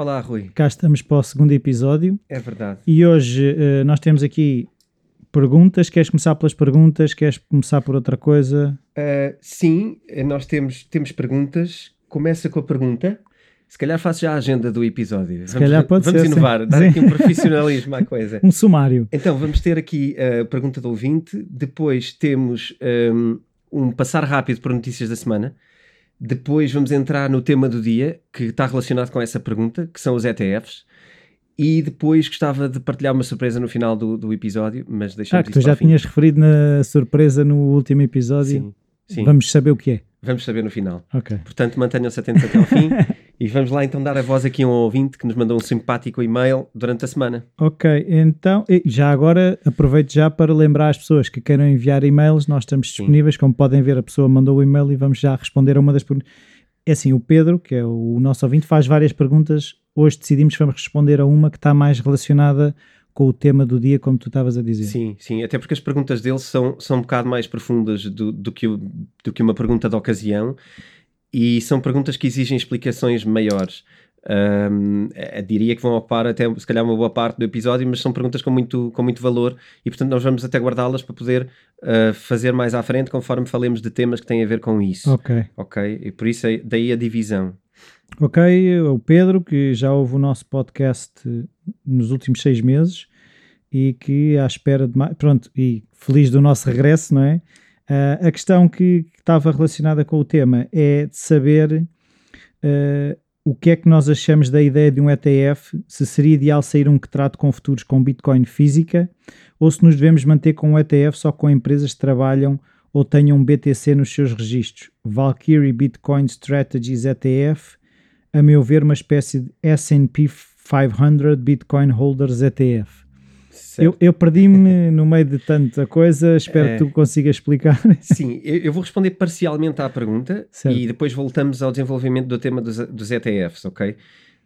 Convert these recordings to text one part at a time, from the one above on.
Olá, Rui. Cá estamos para o segundo episódio É verdade. e hoje eh, nós temos aqui perguntas. Queres começar pelas perguntas? Queres começar por outra coisa? Uh, sim, eh, nós temos, temos perguntas. Começa com a pergunta. Se calhar faço já a agenda do episódio. Se calhar pode vamos ser, sim. inovar, dar Sim. aqui um profissionalismo à coisa. Um sumário. Então, vamos ter aqui a pergunta do ouvinte. Depois temos um, um passar rápido por notícias da semana. Depois vamos entrar no tema do dia, que está relacionado com essa pergunta, que são os ETFs. E depois gostava de partilhar uma surpresa no final do, do episódio, mas Ah, deixamos que tu já tinhas referido na surpresa no último episódio. Sim, sim. Vamos saber o que é. Vamos saber no final. Ok. Portanto, mantenham-se atentos até ao fim. e vamos lá então dar a voz aqui a um ouvinte que nos mandou um simpático e-mail durante a semana. Ok, então, já agora aproveito já para lembrar as pessoas que queiram enviar e-mails, nós estamos disponíveis, como podem ver, a pessoa mandou o e-mail e vamos já responder a uma das perguntas. É assim, o Pedro, que é o nosso ouvinte, faz várias perguntas. Hoje decidimos que vamos responder a uma que está mais relacionada com o tema do dia, como tu estavas a dizer. Sim, sim. Até porque as perguntas dele são, são um bocado mais profundas do, do, que, do que uma pergunta de ocasião e são perguntas que exigem explicações maiores. Ahm, eh, diria que vão ocupar até se calhar uma boa parte do episódio, mas são perguntas com muito, com muito valor e portanto nós vamos até guardá-las para poder ah, fazer mais à frente conforme falemos de temas que têm a ver com isso. Ok. Ok? E por isso é, daí a divisão. Ok, o Pedro, que já ouve o nosso podcast eh, nos últimos seis meses e que à espera de mais. Pronto, e feliz do nosso regresso, não é? Ah, a questão que, estava relacionada com o tema é de saber ah, o que é que nós achamos da ideia de um ETF, se seria ideal sair um que trate com futuros com Bitcoin física ou se nos devemos manter com um ETF só com empresas que trabalham ou tenham um BTC nos seus registros. Valkyrie Bitcoin Strategies ETF a meu ver, uma espécie de S&P 500 Bitcoin Holders ETF. Certo? Eu, eu perdi-me no meio de tanta coisa, espero É. que tu consigas explicar. Sim, eu, eu vou responder parcialmente à pergunta Certo. e depois voltamos ao desenvolvimento do tema dos, dos ETFs, ok?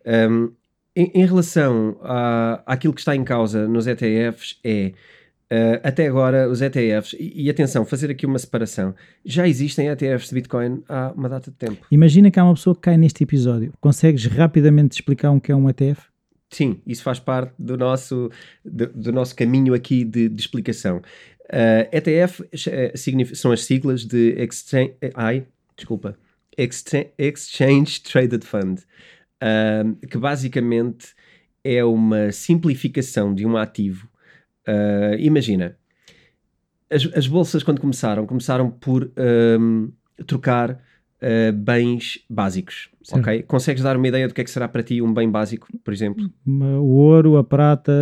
Um, em, em relação à, àquilo que está em causa nos ETFs é, uh, até agora, os ETFs, e, e atenção, fazer aqui uma separação, já existem ETFs de Bitcoin há uma data de tempo. Imagina que há uma pessoa que cai neste episódio. Consegues rapidamente explicar um que é um ETF? Sim, isso faz parte do nosso, do, do nosso caminho aqui de, de explicação. Uh, ETF eh, são as siglas de Exchange, ai, desculpa, Excha- Exchange Traded Fund, um, que basicamente é uma simplificação de um ativo. Uh, imagina, as, as bolsas quando começaram, começaram por um, trocar uh, bens básicos, Certo. ok? Consegues dar uma ideia do que é que será para ti um bem básico, por exemplo? O ouro, a prata,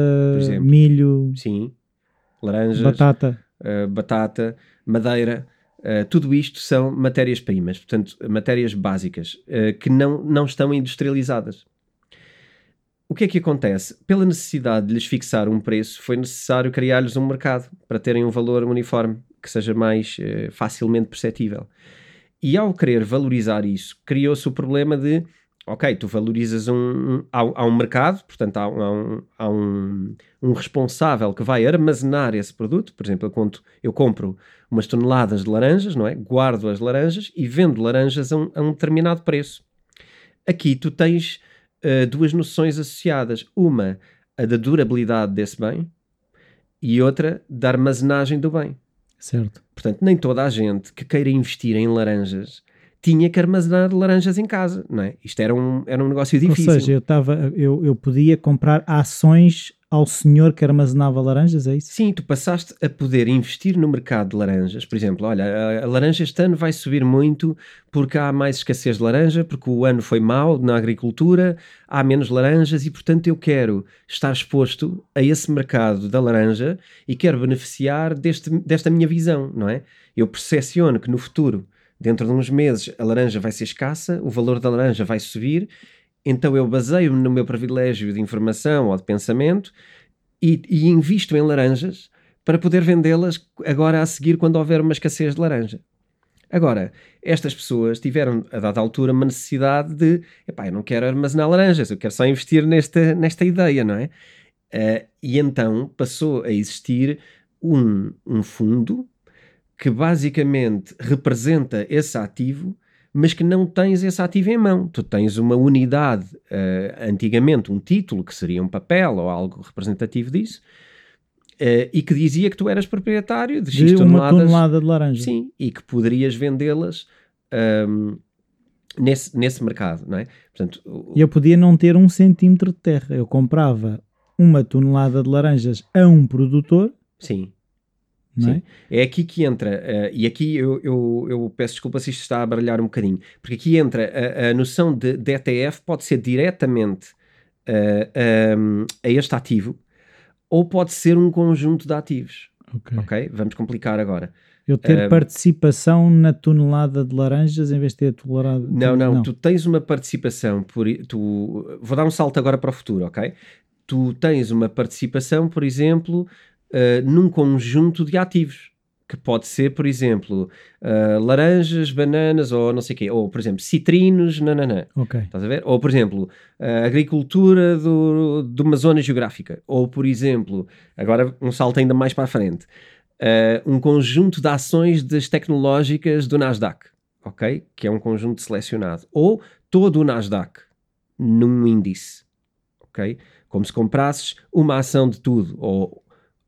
milho, Sim. Laranjas, batata. uh, batata, madeira, uh, tudo isto são matérias-primas, portanto, matérias básicas, uh, que não, não estão industrializadas. O que é que acontece? Pela necessidade de lhes fixar um preço, foi necessário criar-lhes um mercado para terem um valor uniforme, que seja mais uh, facilmente perceptível. E ao querer valorizar isso, criou-se o problema de, ok, tu valorizas um, um- há, há um mercado, portanto há, um- há um, há um, um responsável que vai armazenar esse produto, por exemplo, eu, conto, eu compro umas toneladas de laranjas, não é? Guardo as laranjas e vendo laranjas a um, a determinado preço. Aqui tu tens eh, duas noções associadas. Uma, a da durabilidade desse bem e outra, da armazenagem do bem. Certo. Portanto, nem toda a gente que queira investir em laranjas tinha que armazenar laranjas em casa, não é? Isto era um, era um negócio difícil. Ou seja, eu, tava, eu, eu podia comprar ações ao senhor que armazenava laranjas, é isso? Sim, tu passaste a poder investir no mercado de laranjas. Por exemplo, olha, a, laranja este ano vai subir muito porque há mais escassez de laranja, porque o ano foi mau na agricultura, há menos laranjas e, portanto, eu quero estar exposto a esse mercado da laranja e quero beneficiar deste, desta minha visão, não é? Eu percepciono que no futuro, dentro de uns meses, a laranja vai ser escassa, o valor da laranja vai subir então eu baseio-me no meu privilégio de informação ou de pensamento e, e invisto em laranjas para poder vendê-las agora a seguir quando houver uma escassez de laranja. Agora, estas pessoas tiveram, a dada altura, uma necessidade de epá, eu não quero armazenar laranjas, eu quero só investir nesta, nesta ideia, não é? Uh, e então passou a existir um, um fundo que basicamente representa esse ativo, mas que não tens esse ativo em mão. Tu tens uma unidade, uh, antigamente um título, que seria um papel ou algo representativo disso, uh, e que dizia que tu eras proprietário de X De uma toneladas. tonelada de laranja. Sim, e que poderias vendê-las um, nesse, nesse mercado, não é? Portanto, o- eu podia não ter um centímetro de terra. Eu comprava uma tonelada de laranjas a um produtor, sim, é? É aqui que entra, eh, e aqui eu, eu, eu peço desculpa se isto está a baralhar um bocadinho, porque aqui entra a, a noção de, de ETF pode ser diretamente eh, um, a este ativo ou pode ser um conjunto de ativos. Ok. Ok? Vamos complicar agora. Eu ter Um, participação na tonelada de laranjas em vez de ter a tonelada. Não, não, tu tens uma participação por tu vou dar um salto agora para o futuro, ok? Tu tens uma participação, por exemplo, eh, num conjunto de ativos que pode ser, por exemplo, eh, laranjas, bananas ou não sei o quê, ou por exemplo, citrinos, nananã. Ok. Estás a ver? Ou, por exemplo, a agricultura do, de uma zona geográfica. Ou, por exemplo, agora um salto ainda mais para a frente, um conjunto de ações das tecnológicas do Nasdaq, ok? Que é um conjunto selecionado. Ou todo o Nasdaq num índice, ok? Como se comprasses uma ação de tudo, ou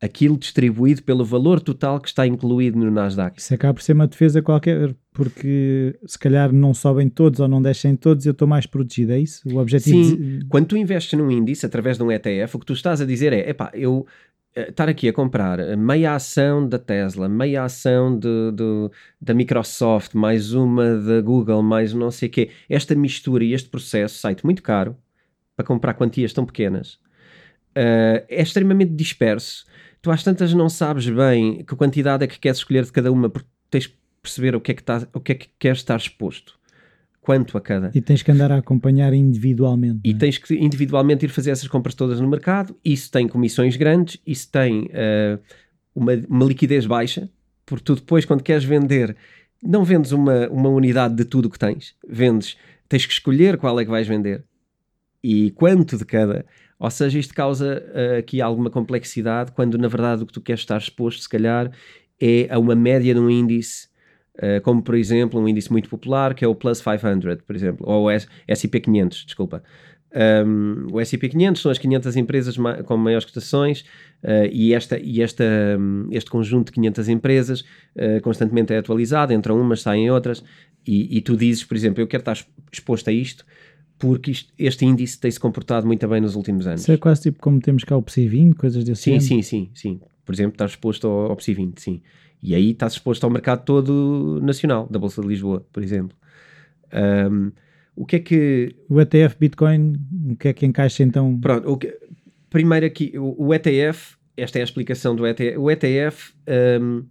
aquilo distribuído pelo valor total que está incluído no Nasdaq. Isso acaba por ser uma defesa qualquer, porque se calhar não sobem todos ou não descem todos, eu estou mais protegido, é isso? O objetivo Sim. de- Quando tu investes num índice através de um ETF, o que tu estás a dizer é: epá, eu eh, estar aqui a comprar meia ação da Tesla, meia ação de, de- da Microsoft, mais uma da Google, mais não sei o quê, esta mistura e este processo sai-te muito caro para comprar quantias tão pequenas. eh, é extremamente disperso. Tu às tantas não sabes bem que quantidade é que queres escolher de cada uma, porque tens de perceber o que é que, estás- o que, é que queres estar exposto. Quanto a cada. E tens que andar a acompanhar individualmente. E não é? tens que individualmente ir fazer essas compras todas no mercado. Isso tem comissões grandes, isso tem eh, uma, uma liquidez baixa, porque tu depois, quando queres vender, não vendes uma, uma unidade de tudo o que tens, vendes, tens que escolher qual é que vais vender e quanto de cada. Ou seja, isto causa eh, aqui alguma complexidade, quando na verdade o que tu queres estar exposto, se calhar, é a uma média de um índice. eh, como por exemplo um índice muito popular que é o Plus 500, por exemplo, ou o S&P 500, desculpa. Um, o S&P 500 são as 500 empresas ma- com maiores cotações uh, e, esta, e esta, um, este conjunto de 500 empresas uh, constantemente é atualizado, entram umas, saem outras e, e tu dizes, por exemplo, eu quero estar exp- exposto a isto porque isto- este índice tem-se comportado muito bem nos últimos anos. Isso é quase tipo como temos cá o PSI 20, coisas desse Sim, sim, sim, sim. Por exemplo, estás exposto ao, ao PSI 20, sim. E aí estás exposto ao mercado todo nacional, da Bolsa de Lisboa, por exemplo. Um, o que é que O ETF Bitcoin, o que é que encaixa então? Pronto, que- primeiro aqui, o, o ETF, esta é a explicação do ETF. O ETF hum,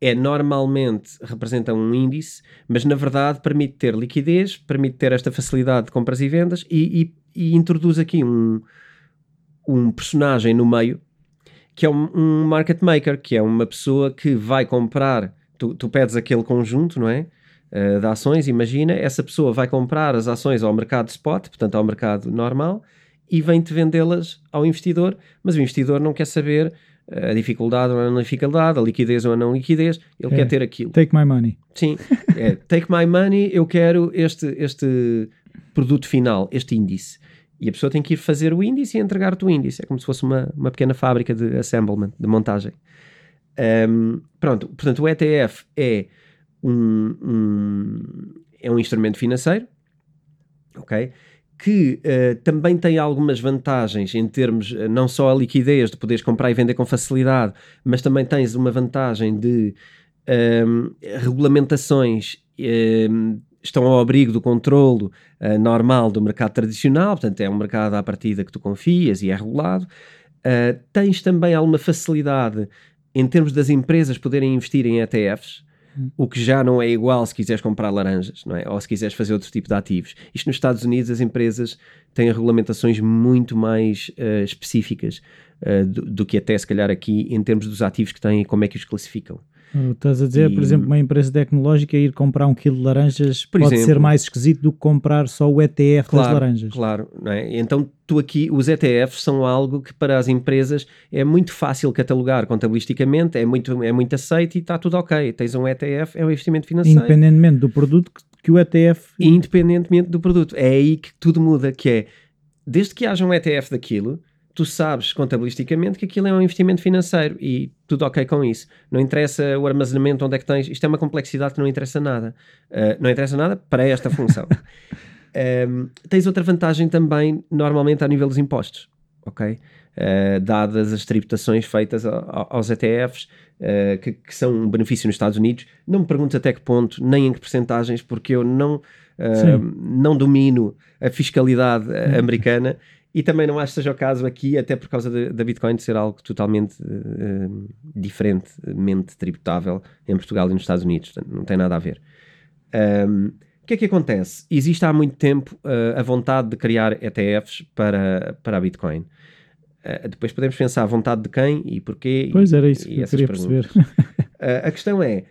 é normalmente, representa um índice, mas na verdade permite ter liquidez, permite ter esta facilidade de compras e vendas e, e- e introduz aqui um, um personagem no meio que é um, um market maker, que é uma pessoa que vai comprar, tu, tu pedes aquele conjunto, não é? Uh, de ações, imagina, essa pessoa vai comprar as ações ao mercado spot, portanto ao mercado normal, e vem-te vendê-las ao investidor, mas o investidor não quer saber a dificuldade ou a não dificuldade, a liquidez ou a não liquidez, ele É. quer ter aquilo. Take my money. Sim, é, take my money, eu quero este, este produto final, este índice. E a pessoa tem que ir fazer o índice e entregar-te o índice. É como se fosse uma, uma pequena fábrica de assemblement, de montagem. Um, pronto, portanto, o ETF é um, um- é um instrumento financeiro, ok? Que eh, também tem algumas vantagens em termos, eh, não só a liquidez de poderes comprar e vender com facilidade, mas também tens uma vantagem de ehm, regulamentações ehm, estão ao abrigo do controlo eh, normal do mercado tradicional, portanto é um mercado à partida que tu confias e é regulado. Tens também alguma facilidade em termos das empresas poderem investir em ETFs, o que já não é igual se quiseres comprar laranjas, não é? Ou se quiseres fazer outro tipo de ativos. Isto nos Estados Unidos as empresas têm regulamentações muito mais uh, específicas uh, do, do, que até se calhar aqui em termos dos ativos que têm e como é que os classificam. Estás a dizer, e... por exemplo, uma empresa tecnológica ir comprar um quilo de laranjas por pode exemplo, ser mais esquisito do que comprar só o ETF claro, das laranjas. Claro, não é? Então tu aqui, os ETFs são algo que para as empresas é muito fácil catalogar contabilisticamente, é muito, é muito aceito e está tudo ok. Tens um ETF, é um investimento financeiro. Independentemente do produto que, que o ETF... Independentemente do produto. É aí que tudo muda, que é, desde que haja um ETF daquilo tu sabes contabilisticamente que aquilo é um investimento financeiro e tudo ok com isso. Não interessa o armazenamento, onde é que tens. Isto é uma complexidade que não interessa nada. Uh, não interessa nada para esta função. um, tens outra vantagem também, normalmente, a nível dos impostos. Ok? Uh, dadas as tributações feitas aos ETFs, uh, ah, que, que, são um benefício nos Estados Unidos. Não me perguntes até que ponto, nem em que percentagens, porque eu não, não domino a fiscalidade americana e também não acho que seja o caso aqui, até por causa da Bitcoin ser algo totalmente uh, diferentemente tributável em Portugal e nos Estados Unidos. Portanto, não tem nada a ver. Um, o que é que acontece? Existe há muito tempo uh, a vontade de criar ETFs para, para a Bitcoin. Uh, depois podemos pensar a vontade de quem e porquê. Pois e, era isso que eu queria perguntas. perceber. a questão é,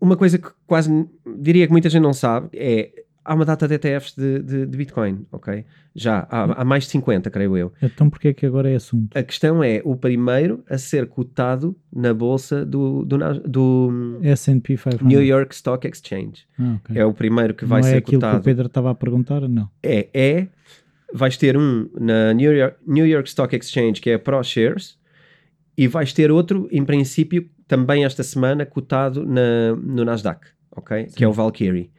uma coisa que quase diria que muita gente não sabe é há uma data de ETFs de, de, de Bitcoin, ok? Já, há, há, mais de 50, creio eu. Então porquê é que agora é assunto? A questão é o primeiro a ser cotado na bolsa do, do, do S&P 500. New York Stock Exchange. Ah, okay. É o primeiro que vai não ser é aquilo cotado. que o Pedro estava a perguntar, não? É, é. Vais ter um na New York, New York Stock Exchange, que é ProShares, e vais ter outro, em princípio, também esta semana, cotado na, no Nasdaq, ok? Sim. Que é o Valkyrie.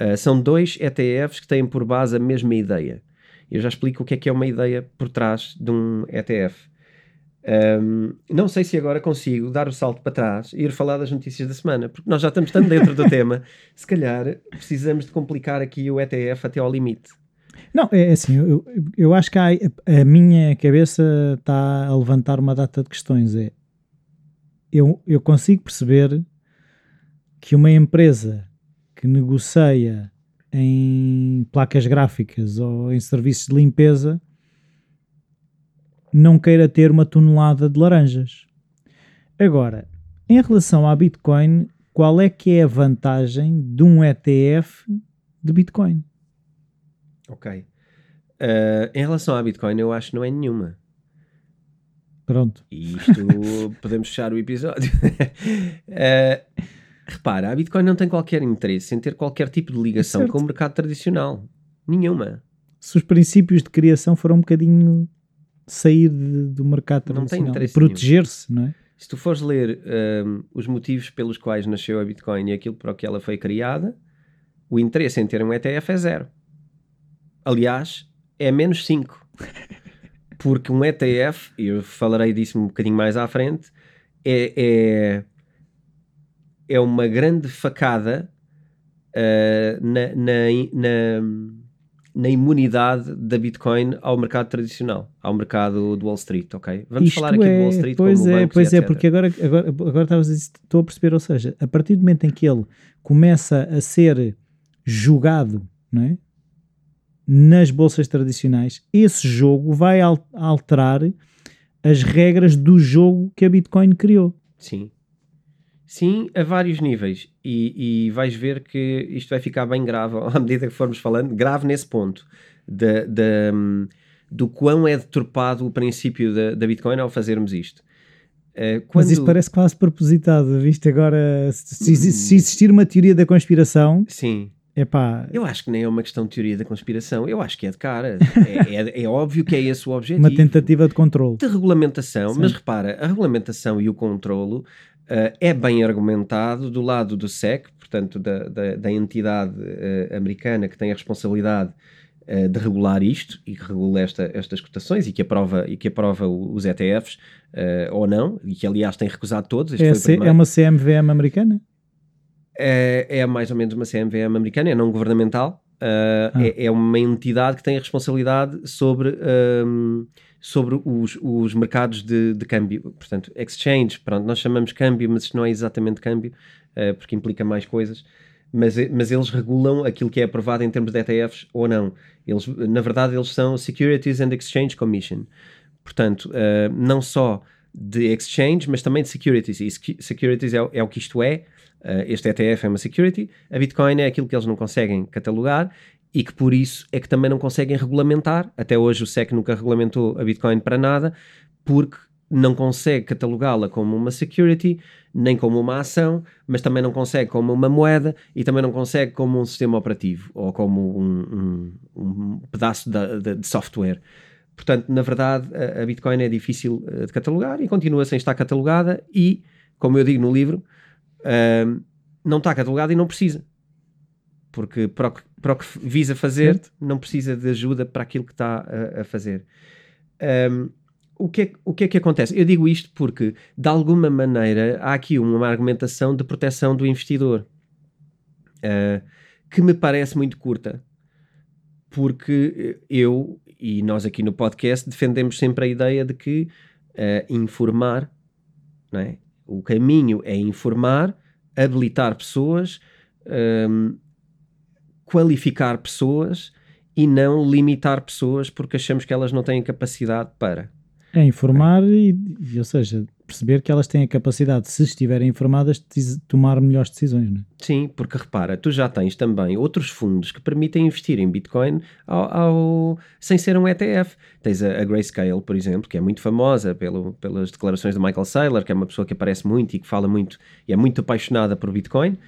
Uh, são dois ETFs que têm por base a mesma ideia. Eu já explico o que é que é uma ideia por trás de um ETF. Um, não sei se agora consigo dar o salto para trás e ir falar das notícias da semana, porque nós já estamos tanto dentro do tema, se calhar precisamos de complicar aqui o ETF até ao limite. Não, é assim, eu, eu acho que há, a minha cabeça está a levantar uma data de questões. É, eu, eu consigo perceber que uma empresa que negocia em placas gráficas ou em serviços de limpeza não queira ter uma tonelada de laranjas. Agora, em relação à Bitcoin, qual é que é a vantagem de um ETF de Bitcoin? Ok. Uh, em relação à Bitcoin, eu acho que não é nenhuma. Pronto. E isto podemos fechar o episódio. uh, Repara, a Bitcoin não tem qualquer interesse em ter qualquer tipo de ligação com o mercado tradicional. Nenhuma. Se os princípios de criação foram um bocadinho sair de, do mercado tradicional, proteger-se, não é? Se tu fores ler um, os motivos pelos quais nasceu a Bitcoin e aquilo para o que ela foi criada, o interesse em ter um ETF é zero. Aliás, é menos 5. Porque um ETF, e eu falarei disso um bocadinho mais à frente, é, é é uma grande facada uh, na, na, na, na, imunidade da Bitcoin ao mercado tradicional, ao mercado do Wall Street, ok? Vamos Isto falar aqui é, do Wall Street pois como é, bancos, Pois é, porque agora, agora, agora estavas a dizer, estou a perceber, ou seja, a partir do momento em que ele começa a ser julgado, não é? nas bolsas tradicionais, esse jogo vai alterar as regras do jogo que a Bitcoin criou. Sim. Sim, a vários níveis. E, e, vais ver que isto vai ficar bem grave à medida que formos falando, grave nesse ponto de, de, do quão é deturpado o princípio da, da Bitcoin ao fazermos isto. Uh, quando... Mas isto parece quase propositado, visto agora, se, se, existir uma teoria da conspiração... Sim. Epá. Eu acho que nem é uma questão de teoria da conspiração, eu acho que é de cara. é, é, é, óbvio que é esse o objetivo. Uma tentativa de controle. De regulamentação, Sim. mas repara, a regulamentação e o controlo é bem argumentado do lado do SEC, portanto, da, da, da entidade uh, americana que tem a responsabilidade uh, de regular isto e que regula esta, estas cotações e que aprova, e que aprova os ETFs ou não, e que aliás tem recusado todos. É, C, é uma CMVM americana? É, é mais ou menos uma CMVM americana, é não governamental. Ah. É, é, uma entidade que tem a responsabilidade sobre um, sobre os, os mercados de, de câmbio. Portanto, exchange, pronto, nós chamamos câmbio, mas isto não é exatamente câmbio. uh, porque implica mais coisas, mas, mas eles regulam aquilo que é aprovado em termos de ETFs ou não. Eles, na verdade, eles são Securities and Exchange Commission. Portanto, uh, não só de exchange, mas também de securities. E securities é, é o que isto é. Uh, este ETF é uma security. A Bitcoin é aquilo que eles não conseguem catalogar e que por isso é que também não conseguem regulamentar. Até hoje o SEC nunca regulamentou a Bitcoin para nada, porque não consegue catalogá-la como uma security, nem como uma ação, mas também não consegue como uma moeda e também não consegue como um sistema operativo ou como um, um, um pedaço de, de, de, software. Portanto, na verdade, a, Bitcoin é difícil uh, de catalogar e continua sem estar catalogada e, como eu digo no livro, uh, não está catalogada e não precisa. Porque para o que, para o que visa fazer, certo. não precisa de ajuda para aquilo que está a, a fazer. Um, o que, é, o que é que acontece? Eu digo isto porque, de alguma maneira, há aqui uma argumentação de proteção do investidor uh, que me parece muito curta. Porque eu e nós aqui no podcast defendemos sempre a ideia de que uh, informar, não é? O caminho é informar, habilitar pessoas, um, qualificar pessoas e não limitar pessoas porque achamos que elas não têm capacidade para. É informar e, e, ou seja, perceber que elas têm a capacidade, se estiverem informadas, de tomar melhores decisões, não é? Sim, porque repara, tu já tens também outros fundos que permitem investir em Bitcoin ao, ao sem ser um ETF. Tens a, a, Grayscale, por exemplo, que é muito famosa pelo, pelas declarações de Michael Saylor, que é uma pessoa que aparece muito e que fala muito e é muito apaixonada por Bitcoin.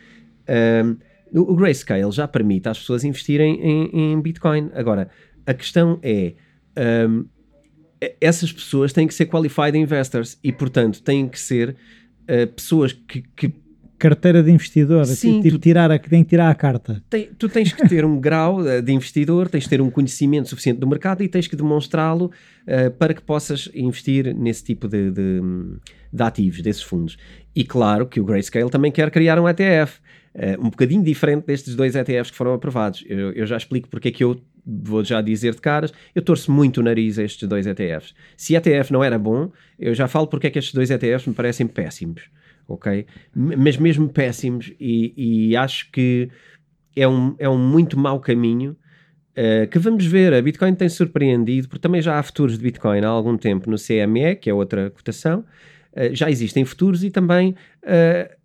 Um, o Grayscale já permite às pessoas investirem em, em Bitcoin. Agora, a questão é. Um, essas pessoas têm que ser qualified investors e, portanto, têm que ser uh, pessoas que, que, Carteira de investidor, Sim, tipo, tu, tirar a, tem que tirar a carta. Tem, tu tens que ter um grau eh, de investidor, tens que ter um conhecimento suficiente do mercado e tens que demonstrá-lo uh, para que possas investir nesse tipo de, de, de, ativos, desses fundos. E claro que o Grayscale também quer criar um ETF, uh, um bocadinho diferente destes dois ETFs que foram aprovados. Eu, eu já explico porque é que eu vou já dizer de caras, eu torço muito o nariz a estes dois ETFs. Se ETF não era bom, eu já falo porque é que estes dois ETFs me parecem péssimos, ok? Mas mesmo péssimos, e, e acho que é um, é um muito mau caminho uh, que vamos ver. A Bitcoin tem surpreendido, porque também já há futuros de Bitcoin há algum tempo no CME, que é outra cotação, uh, já existem futuros e também uh,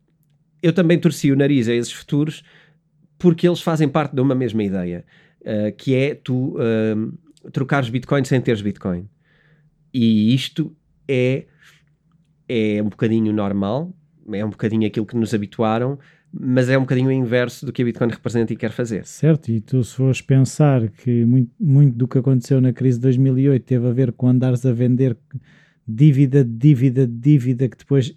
eu também torci o nariz a esses futuros porque eles fazem parte de uma mesma ideia. Eh, que é tu uh, trocares Bitcoin sem teres Bitcoin. E isto é, é um bocadinho normal, é um bocadinho aquilo que nos habituaram, mas é um bocadinho o inverso do que a Bitcoin representa e quer fazer. Certo, e tu se fores pensar que muito, muito do que aconteceu na crise de 2008 teve a ver com andares a vender dívida, dívida, dívida, que depois...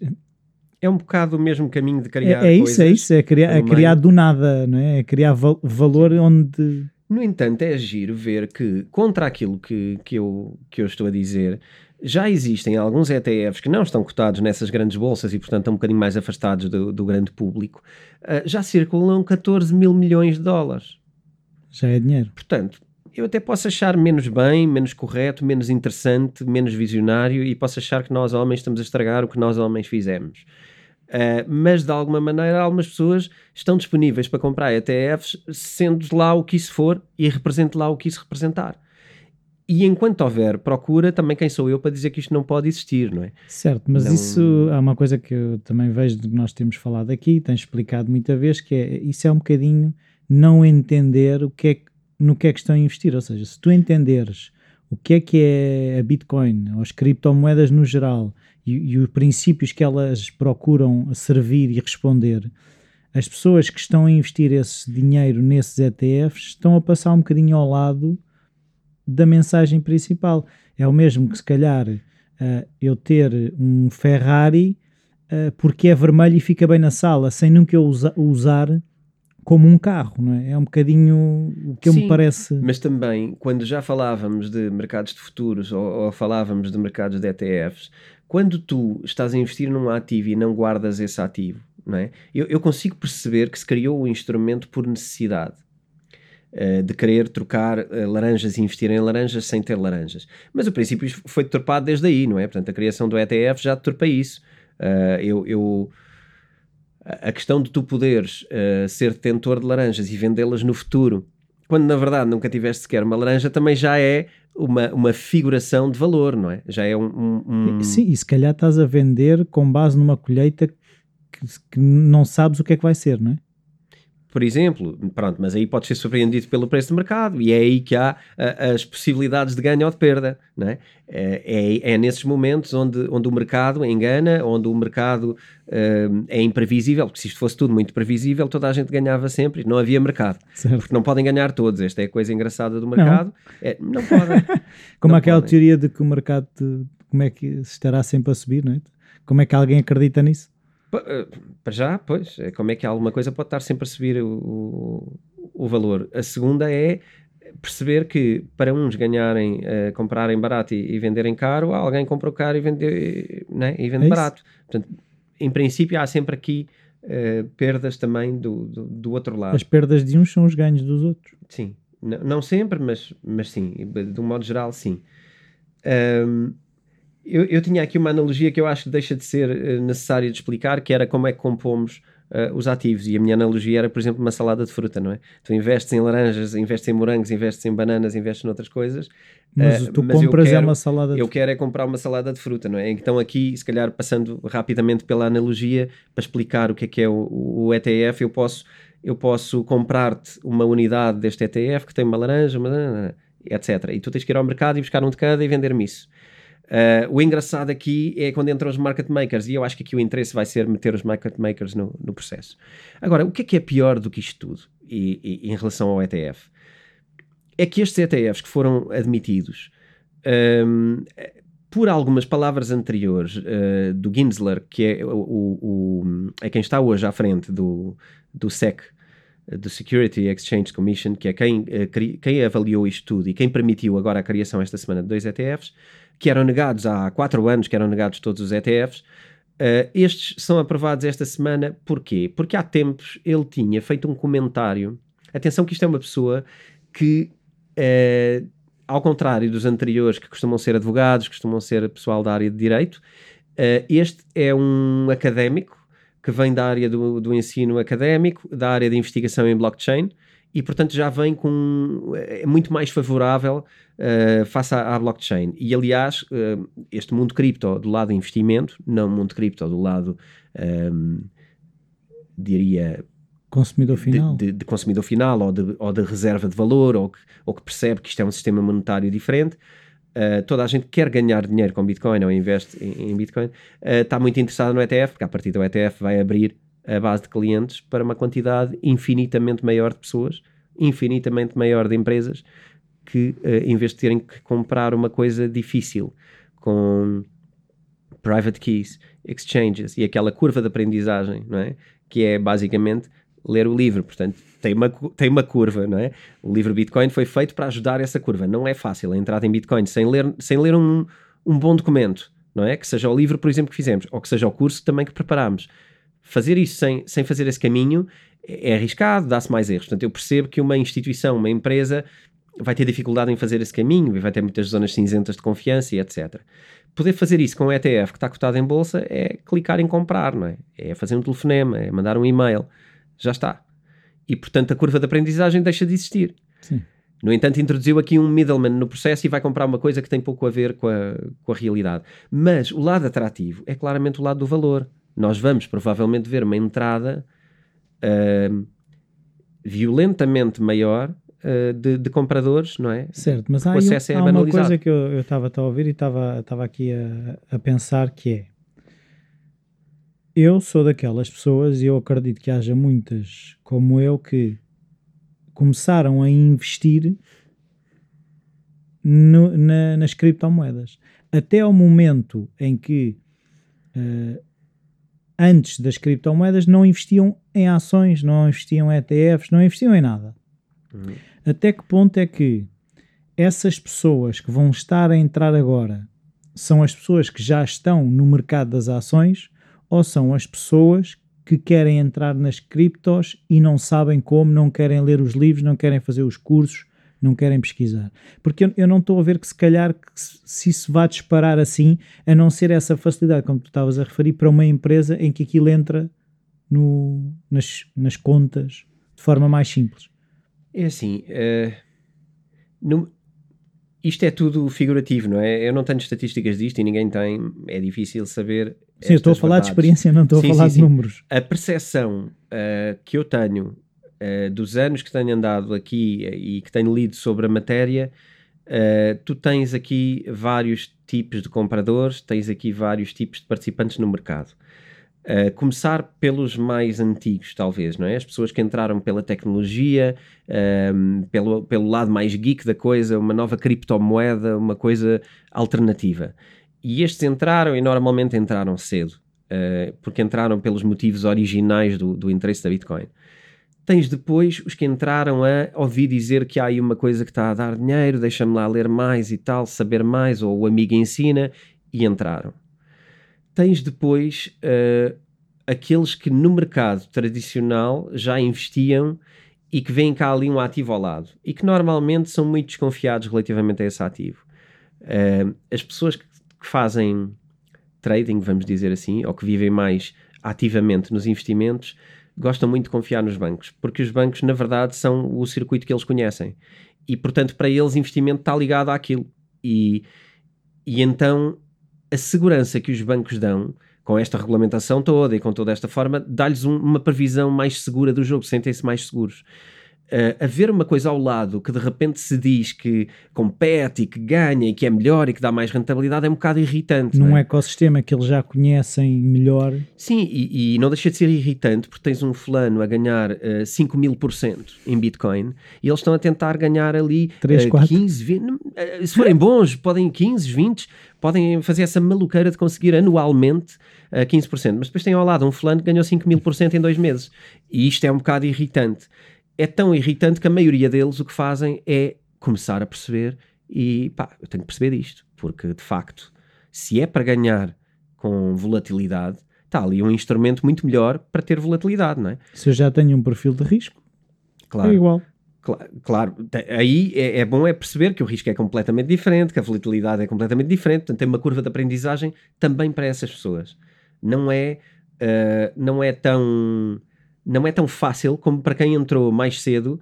É um bocado o mesmo caminho de criar É, é isso, é isso, é criar, é criar do nada, não é? É criar val valor onde no entanto, é giro ver que, contra aquilo que, que, eu, que eu estou a dizer, já existem alguns ETFs que não estão cotados nessas grandes bolsas e, portanto, estão um bocadinho mais afastados do, do grande público, uh, já circulam 14 mil milhões de dólares. Já é dinheiro. Portanto, eu até posso achar menos bem, menos correto, menos interessante, menos visionário e posso achar que nós homens estamos a estragar o que nós homens fizemos. Uh, mas de alguma maneira algumas pessoas estão disponíveis para comprar ETFs, sendo lá o que isso for e represente lá o que isso representar. E enquanto houver procura, também quem sou eu para dizer que isto não pode existir, não é? Certo, mas isso é uma coisa que eu também vejo de que nós temos falado aqui, tens explicado muita vez, que é, isso é um bocadinho não entender o que é, no que é que estão a investir. Ou seja, se tu entenderes o que é que é a Bitcoin, ou as criptomoedas no geral, e, e os princípios que elas procuram servir e responder, as pessoas que estão a investir esse dinheiro nesses ETFs estão a passar um bocadinho ao lado da mensagem principal. É o mesmo que se calhar uh, eu ter um Ferrari uh, porque é vermelho e fica bem na sala, sem nunca eu usa usar como um carro, não é? É um bocadinho o que Sim, me parece. Mas também, quando já falávamos de mercados de futuros ou, ou falávamos de mercados de ETFs, quando tu estás a investir num ativo e não guardas esse ativo, não é? eu, eu consigo perceber que se criou o instrumento por necessidade. Uh, de querer trocar uh, laranjas e investir em laranjas sem ter laranjas. Mas o princípio foi deturpado desde aí, não é? Portanto, a criação do ETF já deturpa isso. Uh, eu, eu a questão de tu poderes uh, ser detentor de laranjas e vendê-las no futuro, quando na verdade nunca tiveste sequer uma laranja, também já é uma, uma figuração de valor, não é? Já é um, um, um... Sim, e se calhar estás a vender com base numa colheita que, que não sabes o que é que vai ser, não é? Por exemplo, pronto, mas aí pode ser surpreendido pelo preço de mercado e é aí que há as possibilidades de ganho ou de perda, não é? É, é, é, nesses momentos onde, onde o mercado engana, onde o mercado uh, é imprevisível, porque se isto fosse tudo muito previsível, toda a gente ganhava sempre, não havia mercado, certo. porque não podem ganhar todos, esta é a coisa engraçada do mercado, não, é, não podem. como não aquela podem. teoria de que o mercado, como é que estará sempre a subir, não é? Como é que alguém acredita nisso? Eh, para já, pois, é como é que alguma coisa pode estar sempre a subir o, o, valor. A segunda é perceber que para uns ganharem, uh, comprarem barato e, e, venderem caro, alguém comprou caro e, vende, né, e vende é barato. Portanto, em princípio, há sempre aqui uh, perdas também do, do, do, outro lado. As perdas de uns são os ganhos dos outros. Sim, N não sempre, mas, mas sim, de um modo geral, sim. Um, eu, eu, tinha aqui uma analogia que eu acho que deixa de ser uh, necessária de explicar, que era como é que compomos uh, os ativos. E a minha analogia era, por exemplo, uma salada de fruta, não é? Tu investes em laranjas, investes em morangos, investes em bananas, investes noutras coisas. Mas uh, tu mas compras é quero, é uma salada de Eu quero é comprar uma salada de fruta, não é? Então aqui, se calhar, passando rapidamente pela analogia, para explicar o que é que é o, o ETF, eu posso, eu posso comprar-te uma unidade deste ETF que tem uma laranja, uma, etc. E tu tens que ir ao mercado e buscar um de cada e vender-me isso. Uh, o engraçado aqui é quando entram os market makers, e eu acho que aqui o interesse vai ser meter os market makers no, no processo. Agora, o que é que é pior do que isto tudo e, e, em relação ao ETF? É que estes ETFs que foram admitidos, um, por algumas palavras anteriores uh, do Ginsler, que é, o, o, é quem está hoje à frente do, do SEC, do Security Exchange Commission, que é quem, uh, quem avaliou isto tudo e quem permitiu agora a criação esta semana de dois ETFs, que eram negados há quatro anos, que eram negados todos os ETFs, uh, eh, estes são aprovados esta semana. Porquê? Porque há tempos ele tinha feito um comentário. Atenção que isto é uma pessoa que, uh, ao contrário dos anteriores, que costumam ser advogados, costumam ser pessoal da área de direito, uh, este é um académico que vem da área do, do ensino académico, da área de investigação em blockchain, e portanto já vem com é muito mais favorável uh, face à, à, blockchain. E aliás, uh, este mundo cripto do lado investimento, não mundo cripto do lado, um, ehm, diria. Consumidor final. De, de, de, consumidor final ou de, ou de reserva de valor ou que, ou que percebe que isto é um sistema monetário diferente. Uh, toda a gente quer ganhar dinheiro com Bitcoin ou investe em, em Bitcoin, está muito interessada no ETF, porque a partir do ETF vai abrir a base de clientes para uma quantidade infinitamente maior de pessoas, infinitamente maior de empresas, que uh, em vez de terem que comprar uma coisa difícil com private keys, exchanges e aquela curva de aprendizagem, não é? Que é basicamente ler o livro, portanto, tem uma, tem uma curva, não é? O livro Bitcoin foi feito para ajudar essa curva. Não é fácil a entrada em Bitcoin sem ler, sem ler um, um bom documento, não é? Que seja o livro, por exemplo, que fizemos, ou que seja o curso também que preparámos fazer isso sem, sem fazer esse caminho é arriscado, dá-se mais erros. Portanto, eu percebo que uma instituição, uma empresa, vai ter dificuldade em fazer esse caminho e vai ter muitas zonas cinzentas de confiança e etc. Poder fazer isso com o ETF que está cotado em bolsa é clicar em comprar, não é? É fazer um telefonema, é mandar um e-mail. Já está. E, portanto, a curva de aprendizagem deixa de existir. Sim. No entanto, introduziu aqui um middleman no processo e vai comprar uma coisa que tem pouco a ver com a, com a realidade. Mas o lado atrativo é claramente o lado do valor nós vamos provavelmente ver uma entrada uh, violentamente maior uh, de, de, compradores, não é? Certo, mas há, é há uma coisa que eu estava a ouvir e estava aqui a, a pensar que é eu sou daquelas pessoas e eu acredito que haja muitas como eu que começaram a investir no, na, nas criptomoedas até ao momento em que uh, antes das criptomoedas não investiam em ações, não investiam em ETFs, não investiam em nada. Uhum. Até que ponto é que essas pessoas que vão estar a entrar agora são as pessoas que já estão no mercado das ações ou são as pessoas que querem entrar nas criptos e não sabem como, não querem ler os livros, não querem fazer os cursos, não querem pesquisar. Porque eu, eu não estou a ver que se calhar que se isso vá disparar assim, a não ser essa facilidade, como tu estavas a referir, para uma empresa em que aquilo entra no, nas, nas contas de forma mais simples? É assim, uh, no, isto é tudo figurativo, não é? Eu não tenho estatísticas disto e ninguém tem, é difícil saber. Sim, eu estou a falar verdades. de experiência, não estou sim, a falar sim, de sim. números. A percepção uh, que eu tenho uh, dos anos que tenho andado aqui e que tenho lido sobre a matéria, uh, tu tens aqui vários tipos de compradores, tens aqui vários tipos de participantes no mercado. Uh, começar pelos mais antigos, talvez, não é? As pessoas que entraram pela tecnologia, ehm, pelo, pelo lado mais geek da coisa, uma nova criptomoeda, uma coisa alternativa. E estes entraram e normalmente entraram cedo, uh, porque entraram pelos motivos originais do, do interesse da Bitcoin. Tens depois os que entraram a ouvir dizer que há aí uma coisa que está a dar dinheiro, deixa-me lá ler mais e tal, saber mais, ou o amigo ensina, e entraram tens depois uh, aqueles que no mercado tradicional já investiam e que vêm cá ali um ativo ao lado e que normalmente são muito desconfiados relativamente a esse ativo. Uh, as pessoas que, que fazem trading, vamos dizer assim, ou que vivem mais ativamente nos investimentos, gostam muito de confiar nos bancos, porque os bancos, na verdade, são o circuito que eles conhecem. E, portanto, para eles, investimento está ligado àquilo. E, e então a segurança que os bancos dão com esta regulamentação toda e com toda esta forma, dá-lhes um, uma previsão mais segura do jogo, sentem-se mais seguros uh, haver uma coisa ao lado que de repente se diz que compete e que ganha e que é melhor e que dá mais rentabilidade é um bocado irritante. Num é? ecossistema que eles já conhecem melhor. Sim, e, e, não deixa de ser irritante porque tens um fulano a ganhar uh, eh, 5 mil por cento em Bitcoin e eles estão a tentar ganhar ali 3, uh, 15, 20, uh, se forem bons, podem 15, 20, podem fazer essa maluqueira de conseguir anualmente uh, 15%, mas depois tem ao lado um fulano que ganhou 5 mil por cento em dois meses e isto é um bocado irritante é tão irritante que a maioria deles o que fazem é começar a perceber e pá, eu tenho que perceber isto, porque de facto, se é para ganhar com volatilidade, está ali um instrumento muito melhor para ter volatilidade, não é? Se eu já tenho um perfil de risco, claro. é igual. Claro, aí é, é, bom é perceber que o risco é completamente diferente, que a volatilidade é completamente diferente, portanto tem uma curva de aprendizagem também para essas pessoas. Não é, uh, não é tão não é tão fácil como para quem entrou mais cedo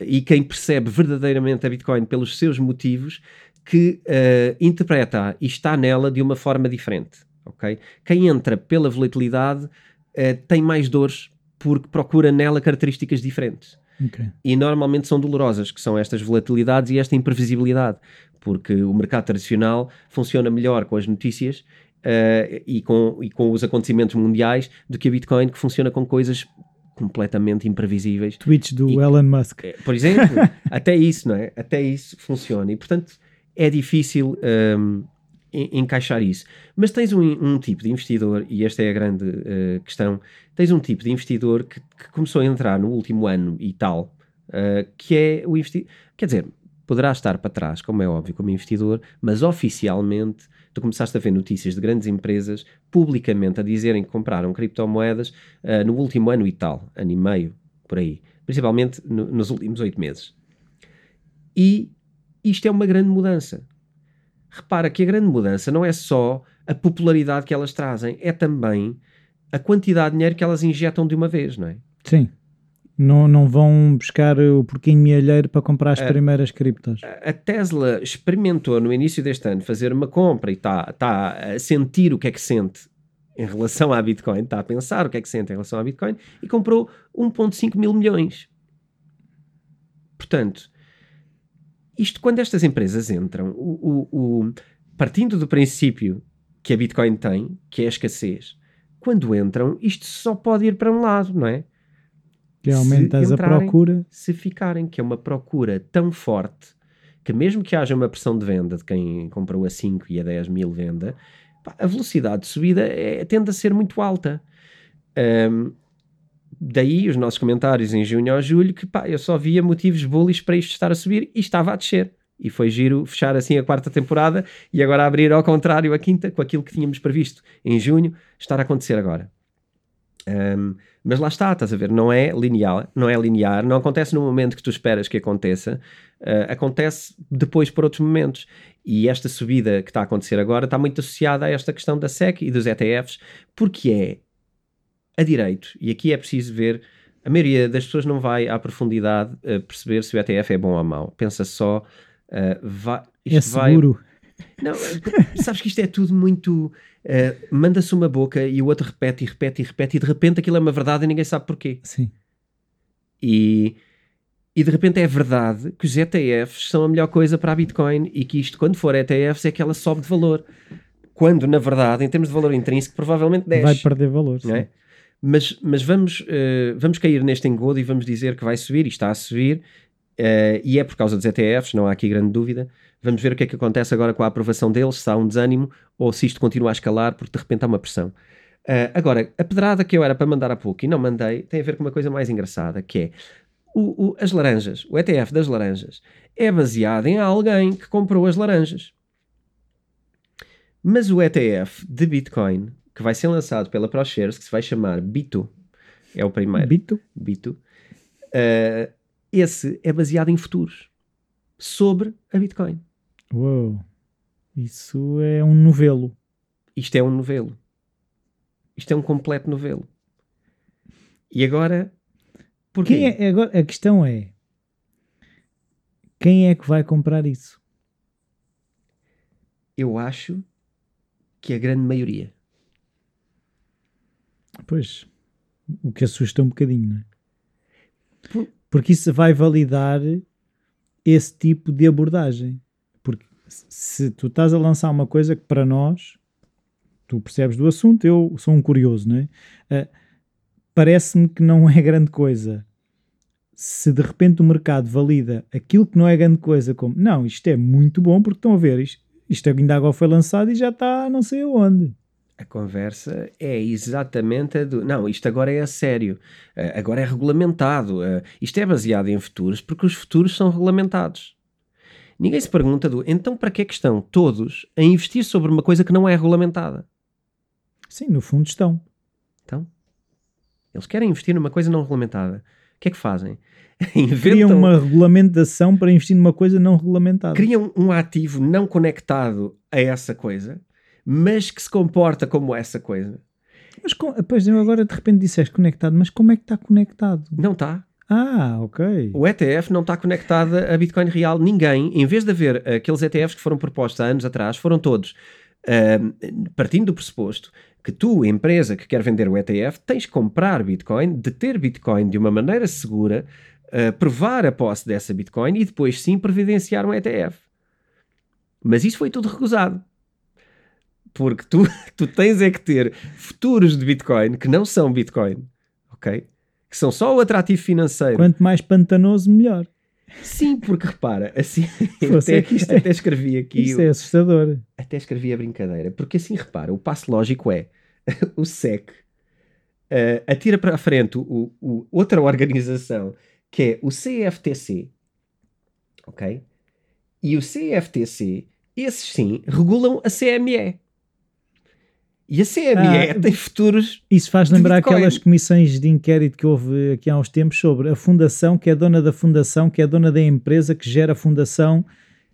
e quem percebe verdadeiramente a Bitcoin pelos seus motivos que uh, interpreta e está nela de uma forma diferente. Okay? Quem entra pela volatilidade uh, tem mais dores porque procura nela características diferentes. Okay. E normalmente são dolorosas, que são estas volatilidades e esta imprevisibilidade, porque o mercado tradicional funciona melhor com as notícias uh, e, com, e com os acontecimentos mundiais do que a Bitcoin, que funciona com coisas completamente imprevisíveis. Tweets do e, Elon Musk. Eh, por exemplo, até isso, não é? Até isso funciona. E portanto é difícil um, encaixar isso. Mas tens um, um, tipo de investidor, e esta é a grande uh, questão: tens um tipo de investidor que, que, começou a entrar no último ano e tal, uh, que é o investidor. Quer dizer, poderá estar para trás, como é óbvio, como investidor, mas oficialmente tu começaste a ver notícias de grandes empresas publicamente a dizerem que compraram criptomoedas uh, no último ano e tal, ano e meio, por aí, principalmente no, nos últimos oito meses. E isto é uma grande mudança. Repara que a grande mudança não é só a popularidade que elas trazem, é também a quantidade de dinheiro que elas injetam de uma vez, não é? Sim. Não, não vão buscar o porquinho mielheiro para comprar as a, primeiras criptos. A Tesla experimentou no início deste ano fazer uma compra e está tá a sentir o que é que sente em relação à Bitcoin, está a pensar o que é que sente em relação à Bitcoin e comprou 1,5 mil milhões. Portanto, isto quando estas empresas entram, o, o, o, partindo do princípio que a Bitcoin tem, que é a escassez, quando entram, isto só pode ir para um lado, não é? Que aumentas a procura. Se ficarem, que é uma procura tão forte que mesmo que haja uma pressão de venda de quem comprou a 5 e a 10 mil venda, a velocidade de subida é, tende a ser muito alta. Um, daí os nossos comentários em junho ou julho que pá, eu só via motivos bullish para isto estar a subir e estava a descer. E foi giro fechar assim a quarta temporada e agora abrir ao contrário a quinta, com aquilo que tínhamos previsto em junho, estar a acontecer agora. Um, mas lá está, estás a ver, não é linear, não é linear, não acontece no momento que tu esperas que aconteça, uh, acontece depois por outros momentos. E esta subida que está a acontecer agora está muito associada a esta questão da SEC e dos ETFs, porque é a direito, e aqui é preciso ver, a maioria das pessoas não vai à profundidade uh, perceber se o ETF é bom ou mau. Pensa só, uh, vai, é seguro. Vai... Não, sabes que isto é tudo muito. Uh, Manda-se uma boca e o outro repete e repete e repete, e de repente aquilo é uma verdade e ninguém sabe porquê. Sim. E, e de repente é verdade que os ETFs são a melhor coisa para a Bitcoin e que isto, quando for ETFs, é que ela sobe de valor. Quando, na verdade, em termos de valor intrínseco, provavelmente desce. Vai perder valor. Não é? Mas, mas vamos, uh, vamos cair neste engodo e vamos dizer que vai subir e está a subir, uh, e é por causa dos ETFs, não há aqui grande dúvida. Vamos ver o que é que acontece agora com a aprovação deles, se há um desânimo ou se isto continua a escalar porque de repente há uma pressão. Uh, agora, a pedrada que eu era para mandar há pouco e não mandei tem a ver com uma coisa mais engraçada, que é o, o, as laranjas, o ETF das laranjas, é baseado em alguém que comprou as laranjas. Mas o ETF de Bitcoin que vai ser lançado pela ProShares, que se vai chamar Bito, é o primeiro. Bito? Bito. Uh, esse é baseado em futuros sobre a Bitcoin. Uou! Isso é um novelo. Isto é um novelo. Isto é um completo novelo. E agora, porquê? Quem é, agora, a questão é: quem é que vai comprar isso? Eu acho que a grande maioria. Pois, o que assusta um bocadinho, não é? Porque isso vai validar esse tipo de abordagem. Porque se tu estás a lançar uma coisa que para nós, tu percebes do assunto, eu sou um curioso, não é? Uh, Parece-me que não é grande coisa. Se de repente o mercado valida aquilo que não é grande coisa, como não, isto é muito bom, porque estão a ver, isto, isto ainda agora foi lançado e já está não sei aonde. A conversa é exatamente a do. Não, isto agora é a sério. Uh, agora é regulamentado. Uh, isto é baseado em futuros porque os futuros são regulamentados. Ninguém se pergunta do. Então, para que é que estão todos a investir sobre uma coisa que não é regulamentada? Sim, no fundo estão. Então, eles querem investir numa coisa não regulamentada. O que é que fazem? Inventam, criam uma regulamentação para investir numa coisa não regulamentada. Criam um ativo não conectado a essa coisa mas que se comporta como essa coisa. Mas pois eu agora de repente disseste conectado, mas como é que está conectado? Não está. Ah, ok. O ETF não está conectado a Bitcoin real. Ninguém, em vez de haver aqueles ETFs que foram propostos há anos atrás, foram todos uh, partindo do pressuposto que tu, empresa que quer vender o ETF, tens que comprar Bitcoin, deter Bitcoin de uma maneira segura, uh, provar a posse dessa Bitcoin e depois sim providenciar um ETF. Mas isso foi tudo recusado porque tu, tu tens é que ter futuros de Bitcoin que não são Bitcoin, ok? Que são só o atrativo financeiro. Quanto mais pantanoso, melhor. Sim, porque repara, assim, até, é, até escrevi aqui. Isto é assustador. Até escrevi a brincadeira, porque assim repara, o passo lógico é o SEC uh, atira para a frente o, o, outra organização que é o CFTC, ok? E o CFTC, esses sim, regulam a CME. E a CME ah, tem futuros. Isso faz lembrar aquelas comissões de inquérito que houve aqui há uns tempos sobre a fundação, que é dona da fundação, que é dona da empresa que gera a fundação.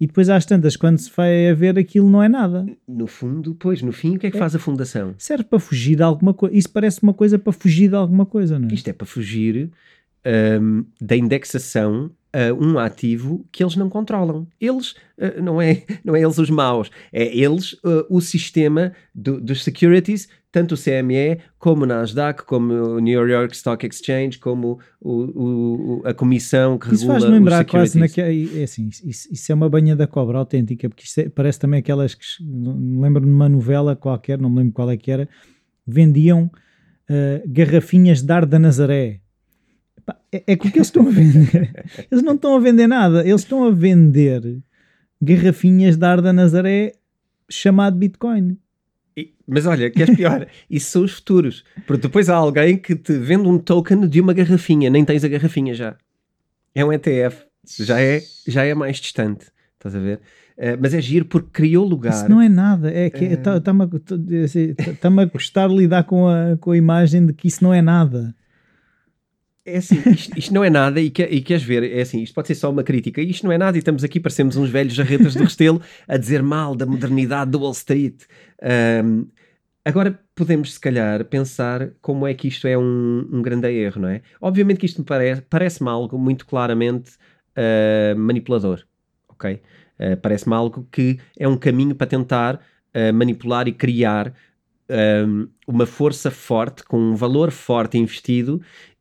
E depois às tantas, quando se vai a ver aquilo, não é nada. No fundo, pois, no fim, o que é que é. faz a fundação? Serve para fugir de alguma coisa. Isso parece uma coisa para fugir de alguma coisa, não é? Isto é para fugir um, da indexação a um ativo que eles não controlam. Eles, uh, não, é, não é eles os maus, é eles uh, o sistema do, dos securities, tanto o CME, como o Nasdaq, como o New York Stock Exchange, como o, o, a comissão que isso regula Isso faz lembrar quase naquela, é assim, isso, isso, é uma banha da cobra autêntica, porque é, parece também aquelas que, lembro-me de uma novela qualquer, não me lembro qual é que era, vendiam uh, garrafinhas de ar da Nazaré, é, é que o que eles estão a vender, eles não estão a vender nada, eles estão a vender garrafinhas de ar da Nazaré chamado Bitcoin. E, mas olha, que é pior, isso são os futuros. Porque depois há alguém que te vende um token de uma garrafinha, nem tens a garrafinha já. É um ETF, já é, já é mais distante. Estás a ver? Uh, mas é giro porque criou lugar. Isso não é nada, é que está-me uh... a, assim, tá, a gostar de lidar com a, com a imagem de que isso não é nada é assim, isto, isto, não é nada e, que, e queres ver, é assim, isto pode ser só uma crítica, isto não é nada e estamos aqui, parecemos uns velhos jarretas do Restelo a dizer mal da modernidade do Wall Street. Um, agora, podemos, se calhar, pensar como é que isto é um, um grande erro, não é? Obviamente que isto me parece, parece-me algo muito claramente uh, manipulador, ok? Uh, parece-me algo que é um caminho para tentar uh, manipular e criar um, uma força forte, com um valor forte investido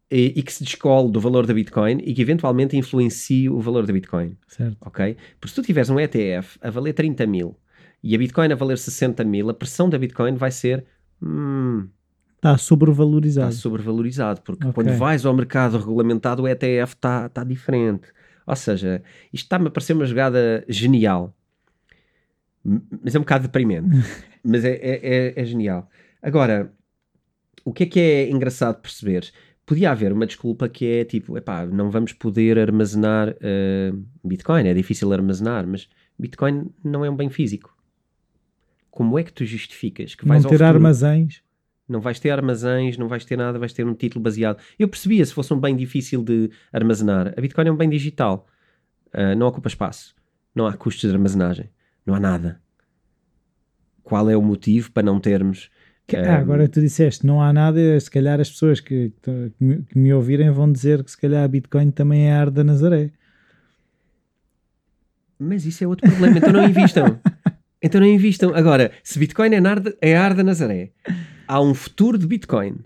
e, e, que se descole do valor da Bitcoin e que eventualmente influencie o valor da Bitcoin. Certo. Ok? Porque se tu tiveres um ETF a valer 30 mil e a Bitcoin a valer 60 mil, a pressão da Bitcoin vai ser Hum, está sobrevalorizado. Está sobrevalorizado, porque okay. quando vais ao mercado regulamentado, o ETF está tá diferente. Ou seja, isto está-me a parecer uma jogada genial. Mas é um bocado deprimente. mas é, é, é, é, genial. Agora, o que é que é engraçado perceber? Podia haver uma desculpa que é tipo, epá, não vamos poder armazenar uh, Bitcoin, é difícil armazenar, mas Bitcoin não é um bem físico como é que tu justificas que vais não ter armazéns? Não vais ter armazéns, não vais ter nada, vais ter um título baseado. Eu percebia se fosse um bem difícil de armazenar. A Bitcoin é um bem digital, uh, não ocupa espaço, não há custos de armazenagem, não há nada. Qual é o motivo para não termos? Que, ah, agora tu disseste, não há nada, se calhar as pessoas que, que, me, ouvirem vão dizer que se calhar a Bitcoin também é a ar da Nazaré. Mas isso é outro problema, então não invistam. Então não invistam. Agora, se Bitcoin é, é ar da Nazaré, há um futuro de Bitcoin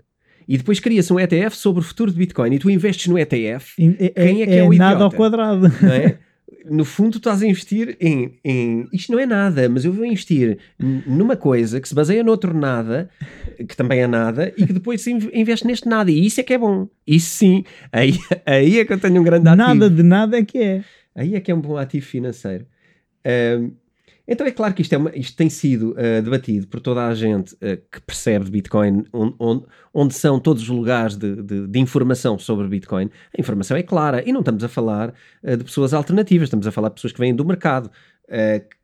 e depois cria-se um ETF sobre o futuro de Bitcoin e tu investes no ETF, é, quem é que é, é o nada ao quadrado. Não é? No fundo, tu estás a investir em, em. Isto não é nada, mas eu vou investir numa coisa que se baseia noutro nada, que também é nada, e que depois se investe neste nada. E isso é que é bom. Isso sim. Aí, aí é que eu tenho um grande ativo. Nada de nada é que é. Aí é que é um bom ativo financeiro. Um, então é claro que isto, é uma, isto tem sido uh, debatido por toda a gente uh, que percebe Bitcoin, onde, onde, onde, são todos os lugares de, de, de, informação sobre Bitcoin. A informação é clara e não estamos a falar uh, de pessoas alternativas, estamos a falar de pessoas que vêm do mercado.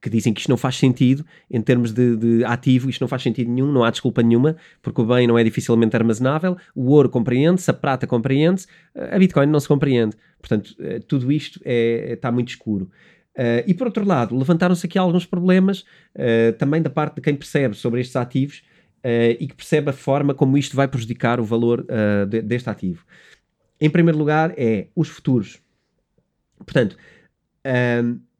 que dizem que isto não faz sentido em termos de, de, ativo, isto não faz sentido nenhum, não há desculpa nenhuma, porque o bem não é dificilmente armazenável, o ouro compreende-se, a prata compreende-se, a Bitcoin não se compreende. Portanto, tudo isto é, está muito escuro. Uh, e por outro lado, levantaram-se aqui alguns problemas uh, também da parte de quem percebe sobre estes ativos uh, e que percebe a forma como isto vai prejudicar o valor de, deste ativo. Em primeiro lugar, é os futuros. Portanto,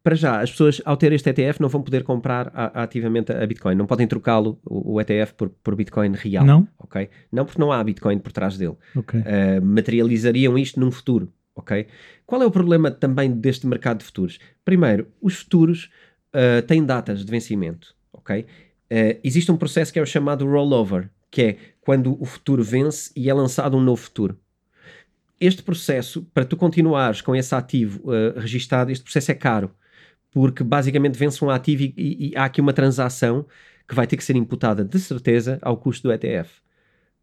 para já, as pessoas, ao ter este ETF, não vão poder comprar a, ativamente a Bitcoin. Não podem trocá-lo, o, o, ETF, por, por Bitcoin real. Não? Ok? Não, porque não há Bitcoin por trás dele. Ok. materializariam isto num futuro ok? Qual é o problema também deste mercado de futuros? Primeiro, os futuros uh, têm datas de vencimento, ok? Uh, existe um processo que é o chamado rollover, que é quando o futuro vence e é lançado um novo futuro. Este processo, para tu continuares com esse ativo uh, registado, este processo é caro, porque basicamente vence um ativo e, e, e há aqui uma transação que vai ter que ser imputada de certeza ao custo do ETF.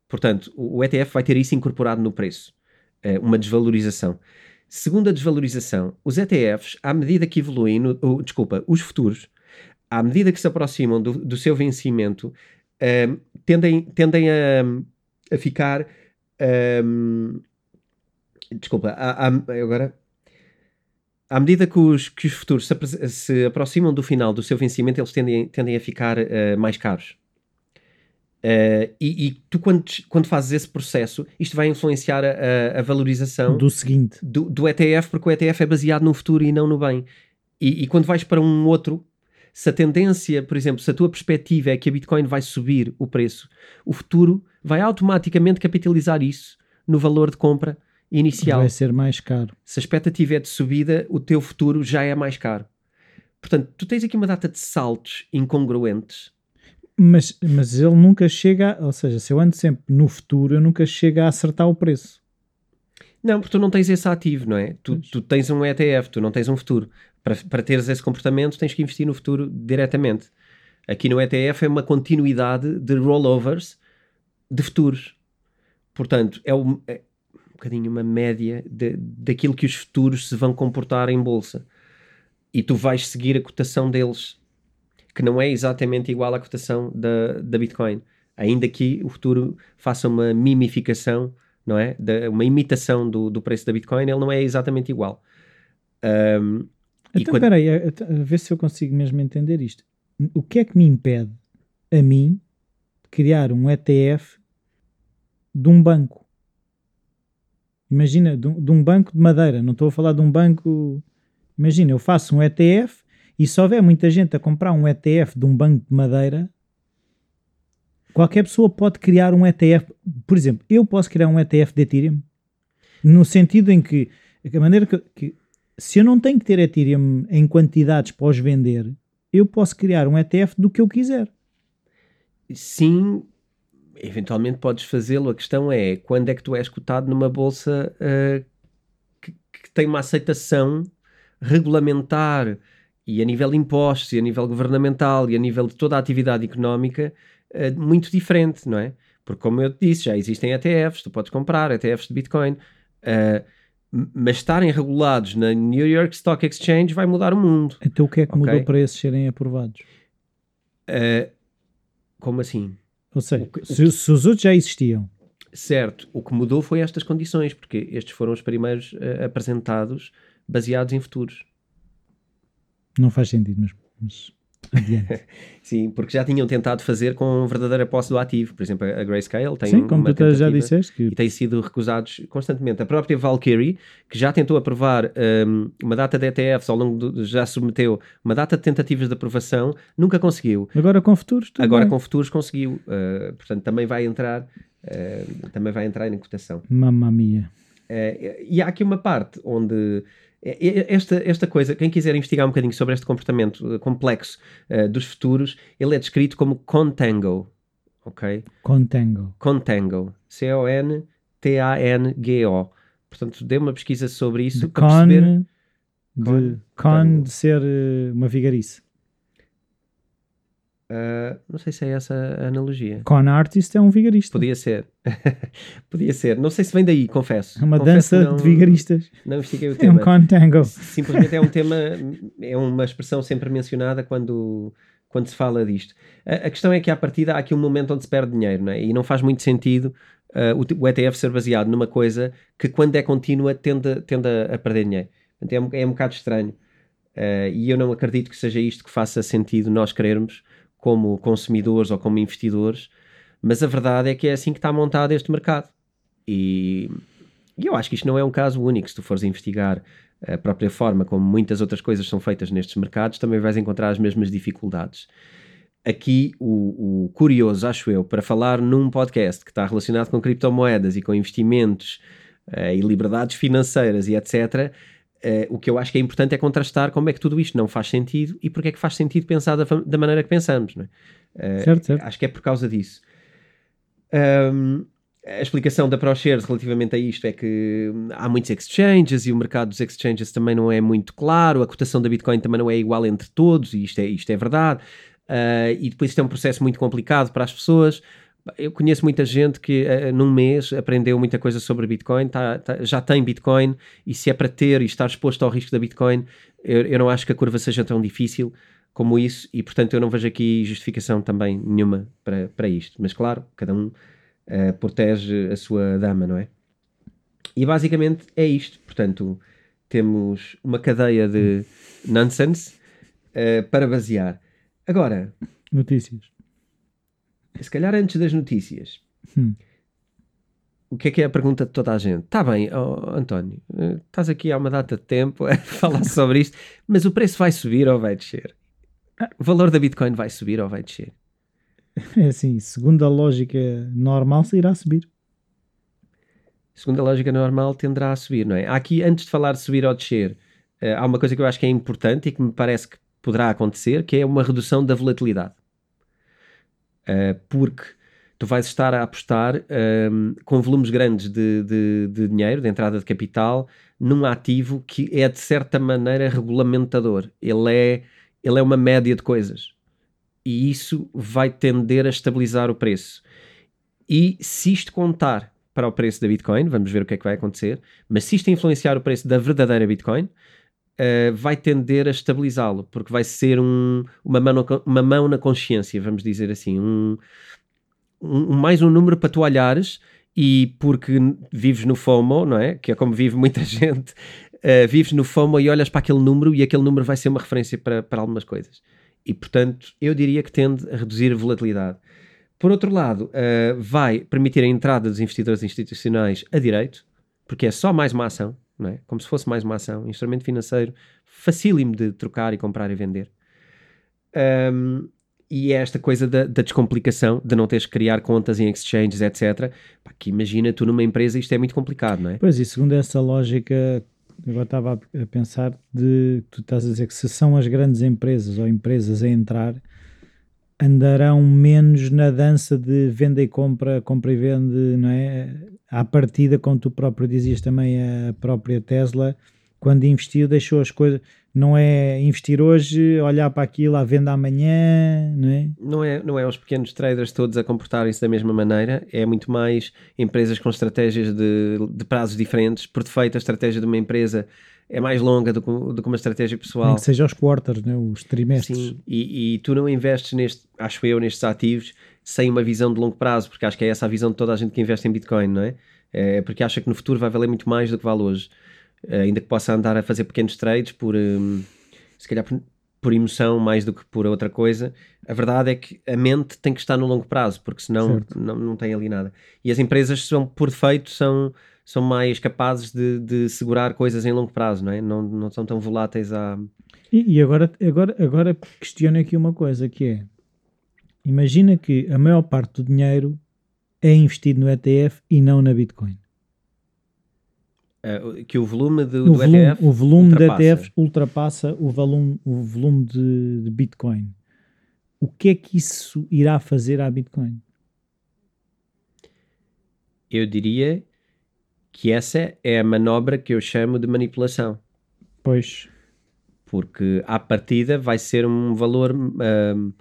Portanto, o ETF vai ter isso incorporado no preço. Eh, uma desvalorização. Segunda desvalorização, os ETFs, à medida que evoluem, no, oh, desculpa, os futuros, à medida que se aproximam do, do seu vencimento, uh, tendem, tendem a, a ficar. Um, desculpa, a, a, agora. À medida que os, que os futuros se, se, aproximam do final do seu vencimento, eles tendem, tendem a ficar uh, mais caros. Uh, e, e, tu, quando, quando fazes esse processo, isto vai influenciar a, a valorização do seguinte do, do, ETF, porque o ETF é baseado no futuro e não no bem. E, e, quando vais para um outro, se a tendência, por exemplo, se a tua perspectiva é que a Bitcoin vai subir o preço, o futuro vai automaticamente capitalizar isso no valor de compra inicial. Vai ser mais caro. Se a expectativa é de subida, o teu futuro já é mais caro. Portanto, tu tens aqui uma data de saltos incongruentes mas, mas ele nunca chega, ou seja, se eu ando sempre no futuro, eu nunca chego a acertar o preço. Não, porque tu não tens esse ativo, não é? Tu, tu tens um ETF, tu não tens um futuro. Para, para teres esse comportamento, tens que investir no futuro diretamente. Aqui no ETF é uma continuidade de rollovers de futuros. Portanto, é um, é um bocadinho uma média de, daquilo que os futuros se vão comportar em bolsa. E tu vais seguir a cotação deles que não é exatamente igual à cotação da, da Bitcoin. Ainda que o futuro faça uma mimificação, não é? De, uma imitação do, do preço da Bitcoin, ele não é exatamente igual. Um, então, quando... peraí, a, a ver se eu consigo mesmo entender isto. O que é que me impede, a mim, criar um ETF de um banco. Imagina, de um, de um banco de madeira. Não estou a falar de um banco. Imagina, eu faço um ETF e se houver muita gente a comprar um ETF de um banco de madeira, qualquer pessoa pode criar um ETF. Por exemplo, eu posso criar um ETF de Ethereum no sentido em que a maneira que, que se eu não tenho que ter Ethereum em quantidades para os vender, eu posso criar um ETF do que eu quiser. Sim, eventualmente podes fazê-lo. A questão é quando é que tu és cotado numa bolsa uh, que, que, tem uma aceitação regulamentar e a nível de impostos, e a nível governamental, e a nível de toda a atividade económica uh, muito diferente, não é? Porque, como eu te disse, já existem ETFs, tu podes comprar ETFs de Bitcoin, uh, mas estarem regulados na New York Stock Exchange vai mudar o mundo. Então, o que é que okay? mudou para esses serem aprovados? como assim? Ou seja, que, se, se, os outros já existiam. Certo, o que mudou foi estas condições, porque estes foram os primeiros uh, apresentados baseados em futuros. Não faz sentido, mas, mas. Sim, porque já tinham tentado fazer com verdadeira posse do ativo. Por exemplo, a Grayscale tem Sim, como tu já disseste. Que... E têm sido recusados constantemente. A própria Valkyrie, que já tentou aprovar um, uma data de ETFs ao longo do, já submeteu uma data de tentativas de aprovação, nunca conseguiu. Agora com futuros Agora bem. com futuros conseguiu. Uh, portanto, também vai entrar uh, também vai entrar em cotação. Mamma mia. Uh, e há aqui uma parte onde esta, esta coisa, quem quiser investigar um bocadinho sobre este comportamento eh, complexo uh, dos futuros, ele é descrito como contango, ok? Contango. Contango. C-O-N-T-A-N-G-O. Portanto, dê uma pesquisa sobre isso de para con, perceber... De, con, con de ser uh, uma vigarice. Uh, não sei se é essa a analogia. Con artist é um vigarista. Podia ser. Podia ser. Não sei se vem daí, confesso. É uma confesso dança não, de vigaristas. Não investiguei o tema. É um con tango. Simplesmente é um tema, é uma expressão sempre mencionada quando, quando se fala disto. A, a, questão é que à partida há aqui um momento onde se perde dinheiro, não é? E não faz muito sentido uh, o, o, ETF ser baseado numa coisa que quando é contínua tende, tende a, a perder dinheiro. é, um, é um bocado estranho. Uh, e eu não acredito que seja isto que faça sentido nós querermos como consumidores ou como investidores, mas a verdade é que é assim que está montado este mercado. E, e eu acho que isto não é um caso único. Se tu fores investigar a própria forma como muitas outras coisas são feitas nestes mercados, também vais encontrar as mesmas dificuldades. Aqui, o, o curioso, acho eu, para falar num podcast que está relacionado com criptomoedas e com investimentos uh, e liberdades financeiras e etc., Uh, o que eu acho que é importante é contrastar como é que tudo isto não faz sentido e porque é que faz sentido pensar da, da maneira que pensamos. Não é? uh, certo, certo. Acho que é por causa disso. Um, a explicação da ProShares relativamente a isto é que há muitos exchanges e o mercado dos exchanges também não é muito claro, a cotação da Bitcoin também não é igual entre todos, e isto é, isto é verdade. Uh, e depois isto é um processo muito complicado para as pessoas. Eu conheço muita gente que uh, num mês aprendeu muita coisa sobre Bitcoin, tá, tá, já tem Bitcoin, e se é para ter e estar exposto ao risco da Bitcoin, eu, eu, não acho que a curva seja tão difícil como isso, e portanto eu não vejo aqui justificação também nenhuma para, para isto. Mas claro, cada um uh, protege a sua dama, não é? E basicamente é isto. Portanto, temos uma cadeia de nonsense uh, para basear. Agora, notícias se calhar antes das notícias, hum. o que é que é a pergunta de toda a gente? Está bem, oh, António, eh, estás aqui há uma data de tempo a falar sobre isto, mas o preço vai subir ou vai descer? O valor da Bitcoin vai subir ou vai descer? É assim, segundo a lógica normal, se irá subir. Segundo a lógica normal, tenderá a subir, não é? Aqui, antes de falar de subir ou descer, eh, há uma coisa que eu acho que é importante e que me parece que poderá acontecer, que é uma redução da volatilidade. Uh, porque tu vais estar a apostar um, ehm, com volumes grandes de, de, de, dinheiro, de entrada de capital, num ativo que é de certa maneira regulamentador. Ele é, ele é uma média de coisas. E isso vai tender a estabilizar o preço. E se isto contar para o preço da Bitcoin, vamos ver o que é que vai acontecer, mas se isto influenciar o preço da verdadeira Bitcoin, uh, vai tender a estabilizá-lo, porque vai ser um, uma, mão na, uma mão na consciência, vamos dizer assim, um, um, mais um número para tu olhares e porque vives no FOMO, não é? Que é como vive muita gente, uh, vives no FOMO e olhas para aquele número e aquele número vai ser uma referência para, para algumas coisas. E portanto, eu diria que tende a reduzir a volatilidade. Por outro lado, uh, vai permitir a entrada dos investidores institucionais a direito, porque é só mais uma ação, não é? como se fosse mais uma ação, instrumento financeiro facílimo de trocar e comprar e vender. Um, e é esta coisa da, da, descomplicação, de não teres que criar contas em exchanges, etc. Pá, que imagina, tu numa empresa isto é muito complicado, não é? Pois, e segundo essa lógica, eu estava a pensar de, tu estás a dizer que se são as grandes empresas ou empresas a entrar, andarão menos na dança de venda e compra, compra e vende, não é? À partida, como tu próprio dizias também, a própria Tesla, quando investiu, deixou as coisas. Não é investir hoje, olhar para aquilo à venda amanhã, não é? Não é, não é os pequenos traders todos a comportarem-se da mesma maneira, é muito mais empresas com estratégias de, de prazos diferentes. Por defeito, a estratégia de uma empresa é mais longa do que, do que uma estratégia pessoal. Nem que seja os quarters, né? os trimestres. Sim, e, e, tu não investes neste, acho eu, nestes ativos sem uma visão de longo prazo, porque acho que é essa a visão de toda a gente que investe em Bitcoin, não é? É porque acha que no futuro vai valer muito mais do que vale hoje. Eh, ainda que possa andar a fazer pequenos trades por, um, se calhar por, por, emoção mais do que por outra coisa, a verdade é que a mente tem que estar no longo prazo, porque senão não, não tem ali nada. E as empresas são, por defeito, são, são mais capazes de, de segurar coisas em longo prazo, não é? Não, não são tão voláteis a... E, e agora, agora, agora questiono aqui uma coisa, que é, imagina que a maior parte do dinheiro é investido no ETF e não na Bitcoin. Uh, que o volume do, o volume, ETF o volume de ETFs ultrapassa o volume, o volume de, de, Bitcoin. O que é que isso irá fazer à Bitcoin? Eu diria que essa é a manobra que eu chamo de manipulação. Pois. Porque à partida vai ser um valor uh,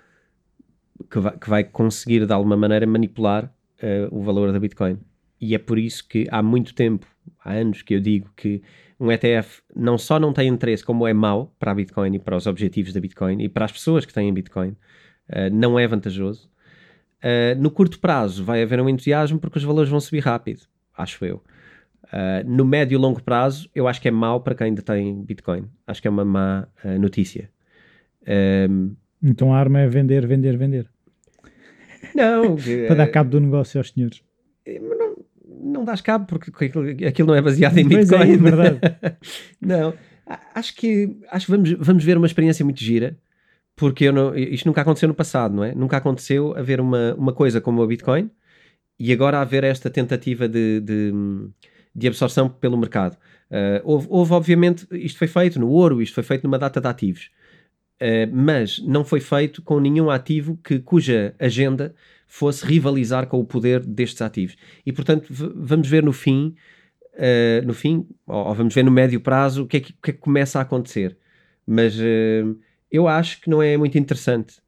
que, vai, que, vai, conseguir de alguma maneira manipular uh, o valor da Bitcoin. E é por isso que há muito tempo há anos que eu digo que um ETF não só não tem interesse, como é mau para a Bitcoin e para os objetivos da Bitcoin e para as pessoas que têm Bitcoin, uh, não é vantajoso. Uh, no curto prazo vai haver um entusiasmo porque os valores vão subir rápido, acho eu. Uh, no médio e longo prazo, eu acho que é mau para quem ainda tem Bitcoin. Acho que é uma má notícia. Um, então a arma é vender, vender, vender. Não. para dar cabo do negócio aos senhores. Não, não dás cabo porque aquilo não é baseado em pois é, Bitcoin. É, é verdade. não, acho que acho que vamos, vamos ver uma experiência muito gira, porque eu não, isto nunca aconteceu no passado, não é? Nunca aconteceu haver uma, uma coisa como a Bitcoin e agora haver esta tentativa de, de, de absorção pelo mercado. Uh, houve, houve, obviamente, isto foi feito no ouro, isto foi feito numa data de ativos. Uh, mas não foi feito com nenhum ativo que, cuja agenda fosse rivalizar com o poder destes ativos. E, portanto, vamos ver no fim, uh, no fim, ou, ou, vamos ver no médio prazo, o que é que, que, é que começa a acontecer. Mas eu acho que não é muito interessante.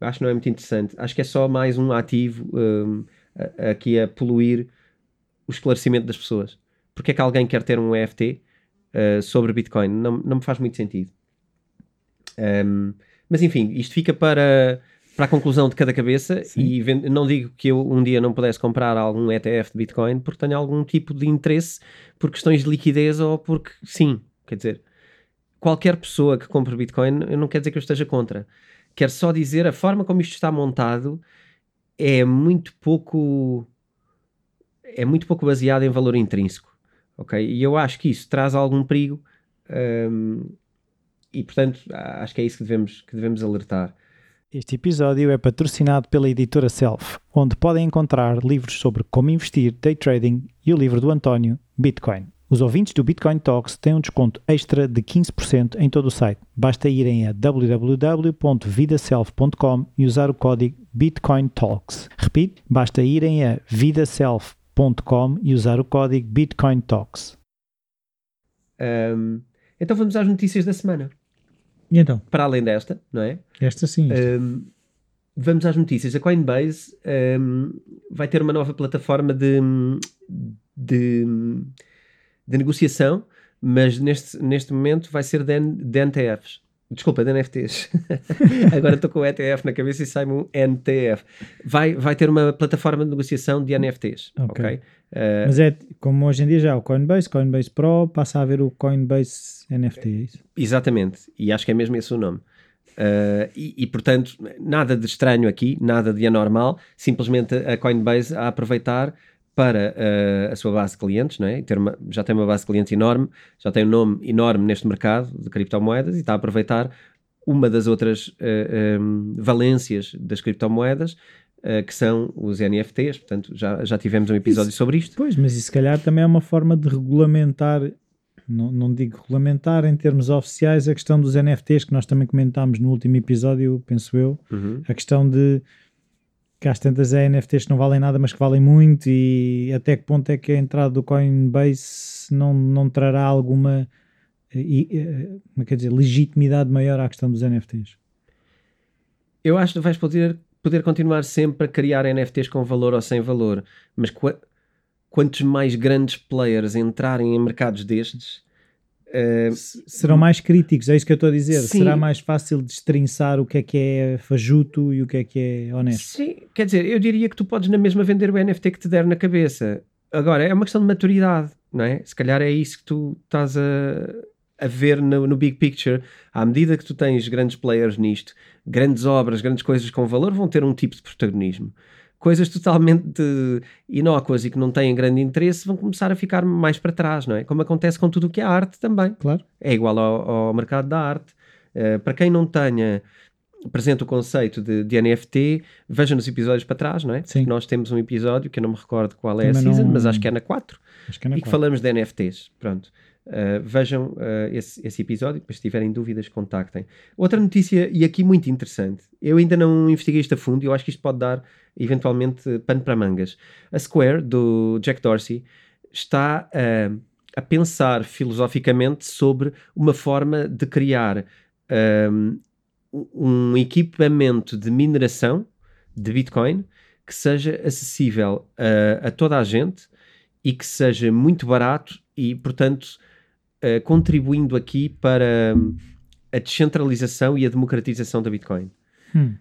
Acho que não é muito interessante. Acho que é só mais um ativo um, aqui a poluir o esclarecimento das pessoas. Porque é que alguém quer ter um EFT uh, sobre Bitcoin? Não, não me faz muito sentido. Um, mas enfim, isto fica para para a conclusão de cada cabeça sim. e não digo que eu um dia não pudesse comprar algum ETF de Bitcoin porque tenho algum tipo de interesse por questões de liquidez ou porque sim, quer dizer, qualquer pessoa que compre Bitcoin não quer dizer que eu esteja contra. Quero só dizer a forma como isto está montado é muito pouco é muito pouco baseado em valor intrínseco, ok? E eu acho que isso traz algum perigo um, e portanto acho que é isso que devemos, que devemos alertar. Este episódio é patrocinado pela editora Self, onde podem encontrar livros sobre como investir, day trading e o livro do António, Bitcoin. Os ouvintes do Bitcoin Talks têm um desconto extra de 15% em todo o site. Basta irem a www.vidaself.com e usar o código Bitcoin Talks. Repito, basta irem a vidaself.com e usar o código Bitcoin Talks. Um, então vamos às notícias da semana. E então? Para além desta, não é? Esta sim. Um, vamos às notícias. A Coinbase um, vai ter uma nova plataforma de, de, de negociação, mas neste, neste momento vai ser de, de NTFs. Desculpa, de NFTs. Agora estou com o ETF na cabeça e sai-me um NTF. Vai, vai ter uma plataforma de negociação de NFTs. Ok. okay? Uh, Mas é como hoje em dia já o Coinbase, Coinbase Pro, passa a haver o Coinbase NFT, é isso? Exatamente. E acho que é mesmo esse o nome. Uh, e, e, portanto, nada de estranho aqui, nada de anormal, simplesmente a Coinbase a aproveitar para uh, a sua base de clientes, não é? Uma, já tem uma base de clientes enorme, já tem um nome enorme neste mercado de criptomoedas e está a aproveitar uma das outras uh, um, valências das criptomoedas, uh, que são os NFTs. Portanto, já, já tivemos um episódio isso, sobre isto. Pois, mas isso se calhar também é uma forma de regulamentar não, não digo regulamentar em termos oficiais a questão dos NFTs que nós também comentámos no último episódio, penso eu, uhum. a questão de que às tantas é NFTs que não valem nada, mas que valem muito, e até que ponto é que a entrada do Coinbase não, não trará alguma e, como é quer dizer, legitimidade maior à questão dos NFTs? Eu acho que vais poder, poder continuar sempre a criar NFTs com valor ou sem valor, mas quantos mais grandes players entrarem em mercados destes, Uh, serão mais críticos, é isso que eu estou a dizer. Sim. Será mais fácil destrinçar o que é que é fajuto e o que é que é honesto. Sim, quer dizer, eu diria que tu podes na mesma vender o NFT que te der na cabeça. Agora, é uma questão de maturidade, não é? Se calhar é isso que tu estás a, a ver no, no big picture. À medida que tu tens grandes players nisto, grandes obras, grandes coisas com valor, vão ter um tipo de protagonismo coisas totalmente inócuas e que não têm grande interesse vão começar a ficar mais para trás, não é? Como acontece com tudo o que é arte também. Claro. É igual ao, ao mercado da arte. Uh, para quem não tenha presente o conceito de, de, NFT, veja nos episódios para trás, não é? Sim. Nós temos um episódio que eu não me recordo qual é Também a season, não... mas acho que é na 4. Acho que é na e 4. que falamos de NFTs. Pronto. Uh, vejam uh, esse, esse, episódio, depois se tiverem dúvidas, contactem. Outra notícia, e aqui muito interessante, eu ainda não investiguei isto a fundo eu acho que isto pode dar eventualmente pano para mangas. A Square, do Jack Dorsey, está uh, a pensar filosoficamente sobre uma forma de criar um, um equipamento de mineração de Bitcoin que seja acessível a toda a gente e que seja muito barato e, portanto, uh, contribuindo aqui para um, a descentralização e a democratização da Bitcoin. Hum.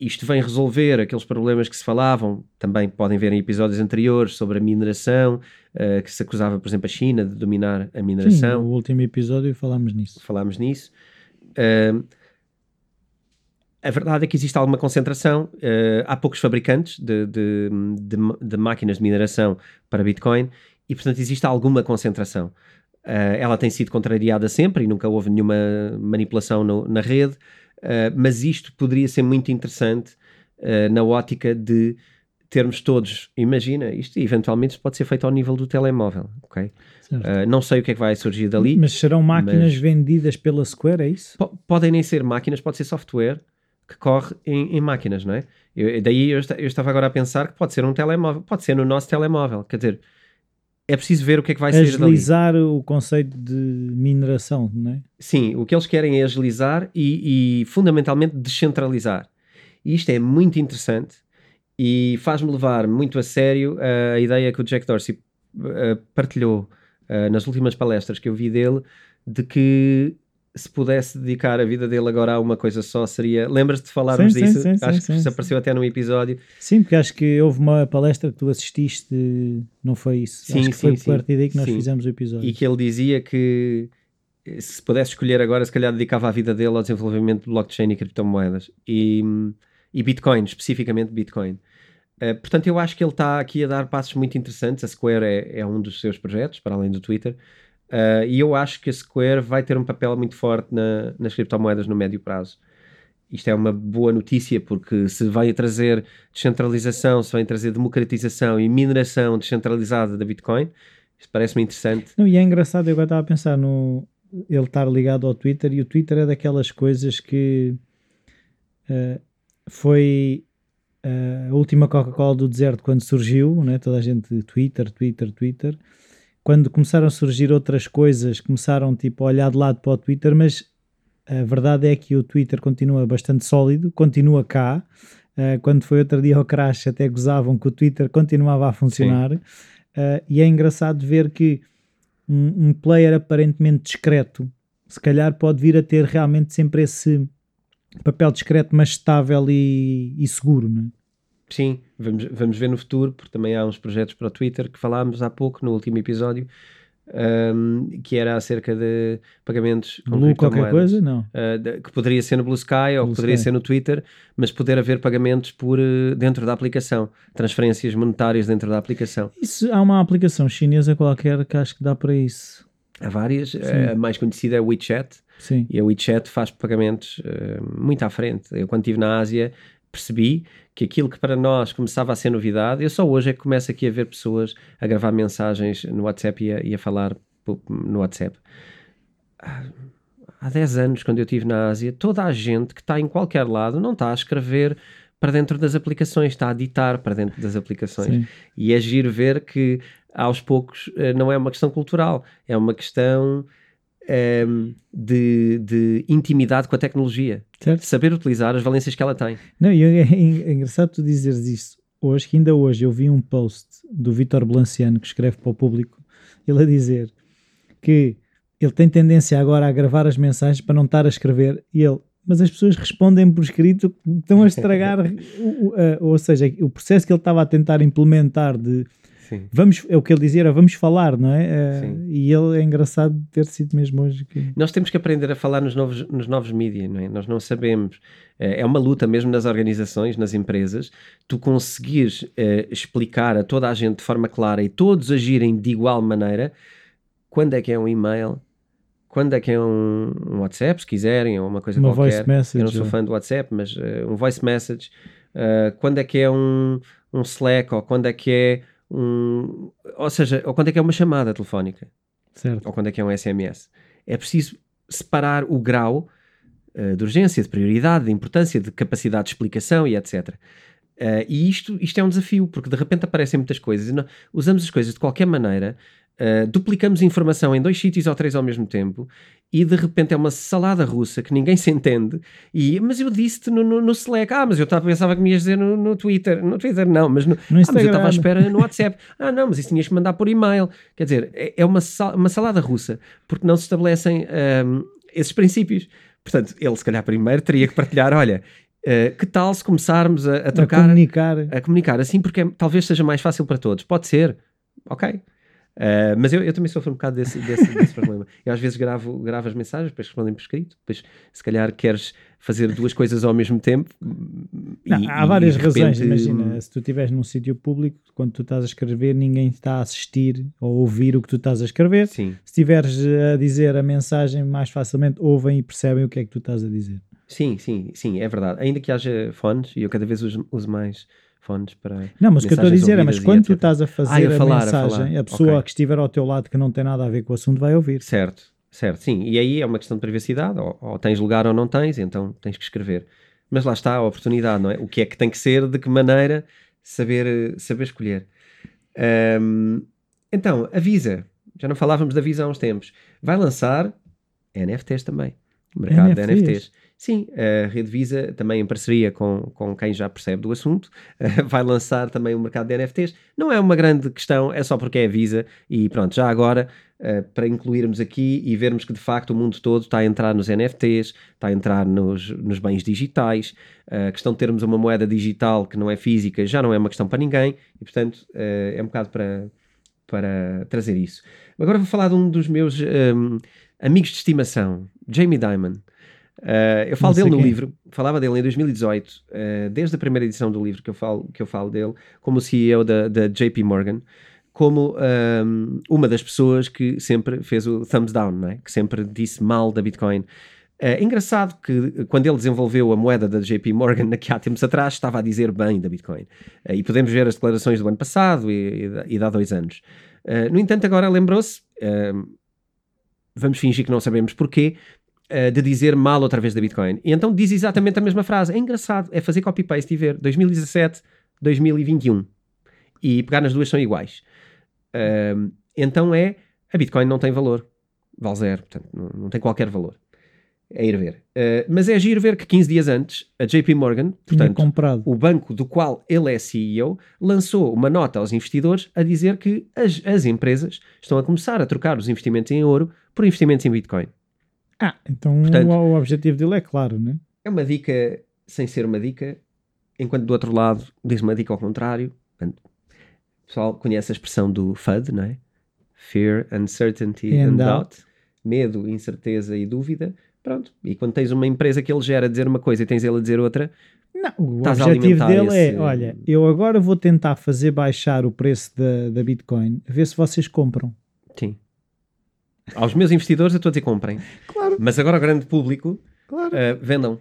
Isto vem resolver aqueles problemas que se falavam, também podem ver em episódios anteriores, sobre a mineração, uh, que se acusava, por exemplo, a China de dominar a mineração. Sim, no último episódio falámos nisso. Falámos nisso. Uh, a verdade é que existe alguma concentração. Uh, há poucos fabricantes de, de, de, de, máquinas de mineração para Bitcoin e, portanto, existe alguma concentração. Uh, ela tem sido contrariada sempre e nunca houve nenhuma manipulação no, na rede, uh, mas isto poderia ser muito interessante na ótica de termos todos, imagina, isto eventualmente pode ser feito ao nível do telemóvel, ok? Uh, não sei o que é que vai surgir dali. Mas serão máquinas mas... vendidas pela Square, é isso? podem nem ser máquinas, pode ser software que corre em, em máquinas, não é? Eu, daí eu, eu, estava agora a pensar que pode ser um telemóvel, pode ser no nosso telemóvel, quer dizer, é preciso ver o que é que vai ser Agilizar o conceito de mineração, não é? Sim, o que eles querem é agilizar e, e fundamentalmente descentralizar. E isto é muito interessante e faz-me levar muito a sério a ideia que o Jack Dorsey uh, partilhou uh, nas últimas palestras que eu vi dele de que se pudesse dedicar a vida dele agora a uma coisa só, seria. Lembras-te de falarmos sim, disso? Sim, sim, acho que isso apareceu até num episódio. Sim, porque acho que houve uma palestra que tu assististe, não foi isso? Sim, acho que foi a partir daí que nós fizemos o episódio. E que ele dizia que se pudesse escolher agora, se calhar dedicava a vida dele ao desenvolvimento de blockchain e criptomoedas. E, e Bitcoin, especificamente Bitcoin. Uh, portanto, eu acho que ele está aqui a dar passos muito interessantes. A Square é, é um dos seus projetos, para além do Twitter. Uh, e eu acho que a Square vai ter um papel muito forte na, nas criptomoedas no médio prazo. Isto é uma boa notícia porque se vai trazer descentralização, se vai trazer democratização e mineração descentralizada da Bitcoin, isso parece-me interessante. Não, e é engraçado, eu agora estava a pensar no ele estar ligado ao Twitter e o Twitter é daquelas coisas que uh, foi uh, a última Coca-Cola do deserto quando surgiu, né? toda a gente Twitter, Twitter, Twitter quando começaram a surgir outras coisas, começaram tipo a olhar de lado para o Twitter, mas a verdade é que o Twitter continua bastante sólido, continua cá. Uh, quando foi outro dia ao crash, até gozavam que o Twitter continuava a funcionar. Uh, e é engraçado ver que um, um, player aparentemente discreto, se calhar pode vir a ter realmente sempre esse papel discreto, mas estável e, e seguro, não é? Sim, vamos, vamos ver no futuro, porque também há uns projetos para o Twitter que falámos há pouco, no último episódio, um, que era acerca de pagamentos com Blue qualquer coisa? Não. Uh, de- que poderia ser no Blue Sky ou Blue que poderia Sky. ser no Twitter, mas poder haver pagamentos por uh, dentro da aplicação, transferências monetárias dentro da aplicação. Isso, há uma aplicação chinesa qualquer que acho que dá para isso. Há várias, a mais conhecida é o WeChat, Sim. e a WeChat faz pagamentos uh, muito à frente. Eu, quando estive na Ásia, percebi que aquilo que para nós começava a ser novidade, eu só hoje é que começo aqui a ver pessoas a gravar mensagens no WhatsApp e a, e a falar no WhatsApp. Há- Há 10 anos, quando eu estive na Ásia, toda a gente que está em qualquer lado não está a escrever para dentro das aplicações, está a ditar para dentro das aplicações. Sim. E é giro ver que aos poucos eh, não é uma questão cultural, é uma questão ehm, de, de intimidade com a tecnologia, Certo? saber utilizar as valências que ela tem. Não, e é, é engraçado tu dizeres isso. Hoje, que ainda hoje, eu vi um post do Vitor Blanciano que escreve para o público, ele a dizer que ele tem tendência agora a gravar as mensagens para não estar a escrever e ele, mas as pessoas respondem por escrito, estão a estragar, o, o- a- ou seja, o processo que ele estava a tentar implementar de Sim. vamos, é o que ele dizia, era vamos falar, não é? Sim. e ele é engraçado ter sido mesmo hoje que Nós temos que aprender a falar nos novos, nos novos mídias, não é? Nós não sabemos. Eh, É uma luta mesmo nas organizações, nas empresas, tu conseguires eh, explicar a toda a gente de forma clara e todos agirem de igual maneira quando é que é um e-mail, quando é que é um, um WhatsApp, se quiserem, ou uma coisa uma qualquer. voice message. Eu não sou ou- fã do WhatsApp, mas eh, um voice message, eh, quando é que é um, um Slack, ou quando é que é um. Ou seja, ou quando é que é uma chamada telefónica Certo. ou quando é que é um SMS. É preciso separar o grau eh, de urgência, de prioridade, de importância, de capacidade de explicação e etc. Eh, e isto, isto é um desafio, porque de repente aparecem muitas coisas e nós usamos as coisas de qualquer maneira, eh, duplicamos informação em dois sítios ou três ao mesmo tempo e de repente é uma salada russa que ninguém se entende. E, mas eu disse-te no, no, no Slack, ah, mas eu tava, pensava que me ias dizer no, no Twitter. No Twitter não, mas no, No ah, mas eu estava à espera no WhatsApp. ah, não, mas isso tinhas que mandar por e-mail. Quer dizer, é, é uma, sal- uma salada russa, porque não se estabelecem ahm, esses princípios. Portanto, ele, se calhar, primeiro teria que partilhar: olha, eh, que tal se começarmos a, a a trocar, comunicar. a comunicar assim, porque é- talvez seja mais fácil para todos. Pode ser, ok. Eh, mas eu, eu também sofro um bocado desse, desse, desse problema. Eu às vezes gravo, gravo as mensagens, depois respondem por escrito, depois se calhar queres fazer duas coisas ao mesmo tempo. e- Não, e- há várias razões. repente, hum, Imagina, se tu estiveres num sítio público, quando tu estás a escrever, ninguém está a assistir ou ouvir o que tu estás a escrever. Sim, Se estiveres a dizer a mensagem, mais facilmente ouvem e percebem o que é que tu estás a dizer. sim, sim, sim, é verdade. Ainda que haja fones, e eu cada vez uso, uso mais fones para. Não, mas o que eu estou a dizer é, mas quando tu etc. estás a fazer Ah, a a, falar, a mensagem, falar. a pessoa Ok. que estiver ao teu lado que não tem nada a ver com o assunto vai ouvir. Certo, certo, sim. E aí é uma questão de privacidade, ou, ou tens lugar ou não tens, então tens que escrever. Mas lá está a oportunidade, não é? O que é que tem que ser, de que maneira, saber, saber escolher. Ahm, então, a Visa, já não falávamos da Visa há uns tempos, vai lançar NFTs também. O mercado de NFTs? Sim, a Rede Visa, também em parceria com, com quem já percebe do assunto, vai lançar também o mercado de NFTs. Não é uma grande questão, é só porque é a Visa e pronto, já agora, eh, para incluirmos aqui e vermos que de facto o mundo todo está a entrar nos NFTs, está a entrar nos, nos bens digitais, eh, a questão de termos uma moeda digital que não é física já não é uma questão para ninguém e portanto eh, é um bocado para, para trazer isso. Agora vou falar de um dos meus ehm, amigos de estimação, Jamie Dimon. Uh, eu falo dele no quem. livro, falava dele em 2018, uh, desde a primeira edição do livro que eu falo, que eu falo dele, como CEO da, da JP Morgan, como um, uma das pessoas que sempre fez o thumbs down, é? que sempre disse mal da Bitcoin. É engraçado que quando ele desenvolveu a moeda da JP Morgan aqui há tempos atrás, estava a dizer bem da Bitcoin. E podemos ver as declarações do ano passado e, e, e há dois anos. Uh, no entanto, agora lembrou-se, um, vamos fingir que não sabemos porquê, uh, de dizer mal outra vez da Bitcoin. E então diz exatamente a mesma frase. É engraçado, é fazer copy-paste e ver 2017, 2021. E pegar nas duas são iguais. Então é, a Bitcoin não tem valor. Vale zero, portanto, não, não tem qualquer valor. É ir ver. Uh, mas é giro ver que 15 dias antes, a JP Morgan, portanto, o banco do qual ele é CEO lançou uma nota aos investidores a dizer que as, as empresas estão a começar a trocar os investimentos em ouro por investimentos em Bitcoin. Ah, então Portanto- o, o objetivo dele é claro, né? É uma dica sem ser uma dica, enquanto do outro lado diz uma dica ao contrário. Portanto, o pessoal conhece a expressão do FUD, não é? Fear, uncertainty And and, doubt. Medo, incerteza e dúvida. Pronto. E quando tens uma empresa que ele gera a dizer uma coisa e tens ele a dizer outra, Não, o objetivo dele é: esse- olha, eu agora vou tentar fazer baixar o preço da, da Bitcoin, ver se vocês compram. sim. Aos meus investidores eu estou a dizer comprem. Claro, Mas agora ao grande público, claro. eh, vendam.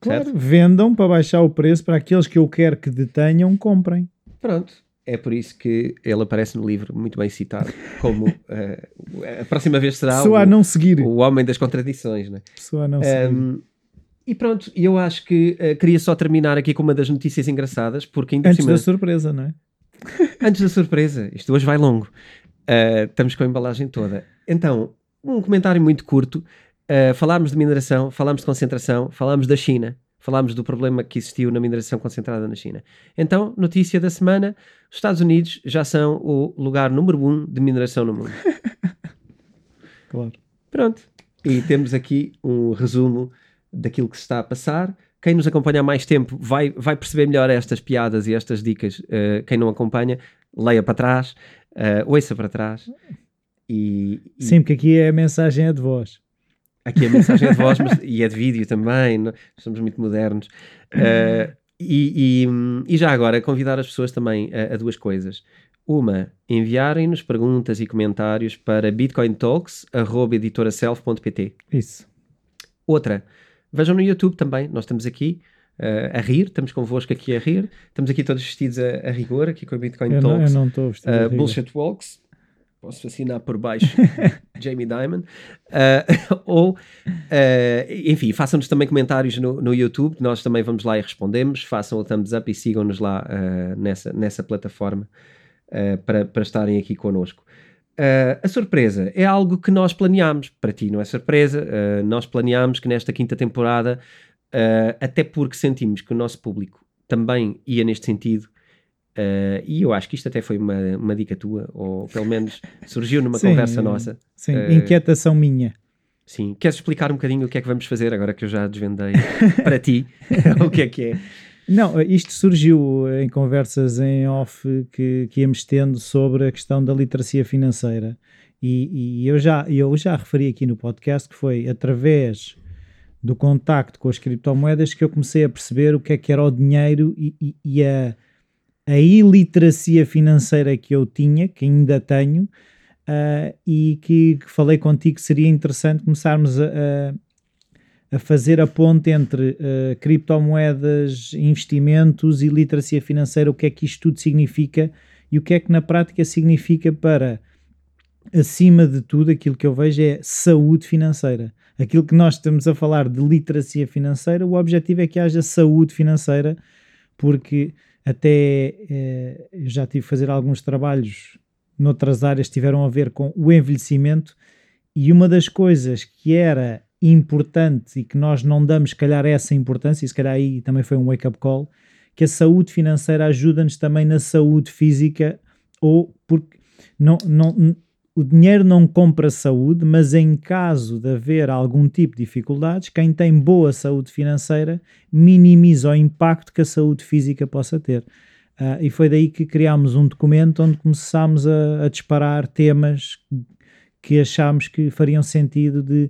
claro. certo? Vendam para baixar o preço para aqueles que eu quero que detenham, comprem. Pronto. É por isso que ele aparece no livro, muito bem citado, como eh, a próxima vez será Pessoa a o, não seguir. o homem das contradições. Né? Pessoa a não seguir. Um, e pronto, e eu acho que eh, queria só terminar aqui com uma das notícias engraçadas, porque ainda Antes cima, da surpresa, não é? antes da surpresa, isto hoje vai longo, Uh, estamos com a embalagem toda. Então, um comentário muito curto. Uh, falámos de mineração, falámos de concentração, falámos da China, falámos do problema que existiu na mineração concentrada na China. Então, notícia da semana: os Estados Unidos já são o lugar número um de mineração no mundo. Claro. Pronto. E temos aqui um resumo daquilo que se está a passar. Quem nos acompanha há mais tempo vai, vai perceber melhor estas piadas e estas dicas. Uh, quem não acompanha, leia para trás, uh, ouça para trás. E, e Sim, porque aqui é a mensagem é de voz. Aqui a mensagem é de voz mas- e é de vídeo também. não- Somos muito modernos. Uh, e, e, e já agora, convidar as pessoas também a, a duas coisas. Uma, enviarem-nos perguntas e comentários para bitcointalks.editoraself.pt. Isso. Outra, vejam no YouTube também, nós estamos aqui uh, a rir, estamos convosco aqui a rir, estamos aqui todos vestidos a, a rigor, aqui com a Bitcoin Eu não, eu Talks, não estou vestido. de uh, rigor. Bullshit Walks, posso assinar por baixo Jamie Dimon, Uh, ou, uh, enfim, façam-nos também comentários no, no YouTube, nós também vamos lá e respondemos, façam o thumbs up e sigam-nos lá uh, nessa, nessa plataforma para, para estarem aqui connosco. A surpresa é algo que nós planeámos. Para ti não é surpresa. Nós planeámos que nesta quinta temporada, até porque sentimos que o nosso público também ia neste sentido. Uh, e eu acho que isto até foi uma, uma dica tua, ou pelo menos surgiu numa Sim, conversa nossa. Sim, Eh, inquietação minha. Sim. Queres explicar um bocadinho o que é que vamos fazer agora que eu já desvendei para ti o que é que é? Não, isto surgiu em conversas em off que, que íamos tendo sobre a questão da literacia financeira. E, e eu, já, eu já referi aqui no podcast que foi através do contacto com as criptomoedas que eu comecei a perceber o que é que era o dinheiro e, e- e a, a iliteracia financeira que eu tinha, que ainda tenho, ah, e que, que falei contigo que seria interessante começarmos a, a- a fazer a ponte entre eh, criptomoedas, investimentos e literacia financeira, o que é que isto tudo significa e o que é que na prática significa para, acima de tudo, aquilo que eu vejo é saúde financeira. Aquilo que nós estamos a falar de literacia financeira, o objetivo é que haja saúde financeira, porque até eh, já tive que fazer alguns trabalhos noutras áreas que tiveram a ver com o envelhecimento e uma das coisas que era importante e que nós não damos, calhar, essa importância, e se calhar aí também foi um wake-up call, que a saúde financeira ajuda-nos também na saúde física, ou porque não, não, o dinheiro não compra saúde, mas em caso de haver algum tipo de dificuldades, quem tem boa saúde financeira minimiza o impacto que a saúde física possa ter. Ah, e foi daí que criámos um documento onde começámos a, a disparar temas que achámos que fariam sentido de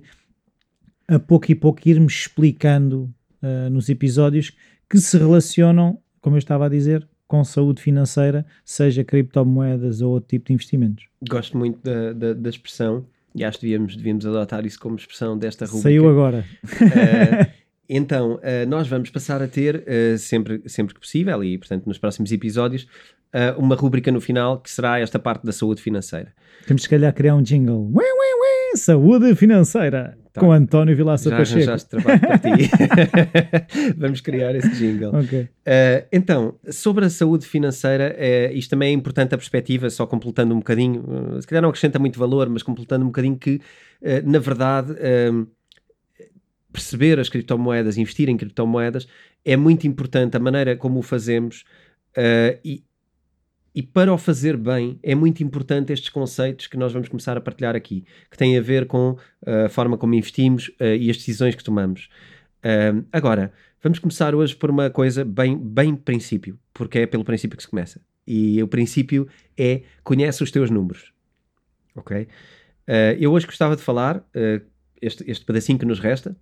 a pouco e pouco irmos explicando ah, nos episódios que se relacionam, como eu estava a dizer, com saúde financeira, seja criptomoedas ou outro tipo de investimentos. Gosto muito da, da, da expressão e acho que devíamos, devíamos adotar isso como expressão desta rubrica. Saiu agora. Eh, então, eh, nós vamos passar a ter, eh, sempre, sempre que possível, e portanto nos próximos episódios, uma rúbrica no final que será esta parte da saúde financeira. Temos se calhar criar um jingle. Ué, ué, ué, saúde financeira. Tá. Com António Vilaça Já Pacheco. arranjaste trabalho para ti. vamos criar esse jingle. Ok. Uh, então, sobre a saúde financeira, uh, isto também é importante a perspectiva, só completando um bocadinho, uh, se calhar não acrescenta muito valor, mas completando um bocadinho que, na verdade, um, perceber as criptomoedas, investir em criptomoedas, é muito importante a maneira como o fazemos e, e para o fazer bem, é muito importante estes conceitos que nós vamos começar a partilhar aqui, que têm a ver com uh, a forma como investimos uh, e as decisões que tomamos. Agora, vamos começar hoje por uma coisa bem, bem princípio, porque é pelo princípio que se começa. E o princípio é conhece os teus números. Ok? Uh, eu hoje gostava de falar, este, este pedacinho que nos resta,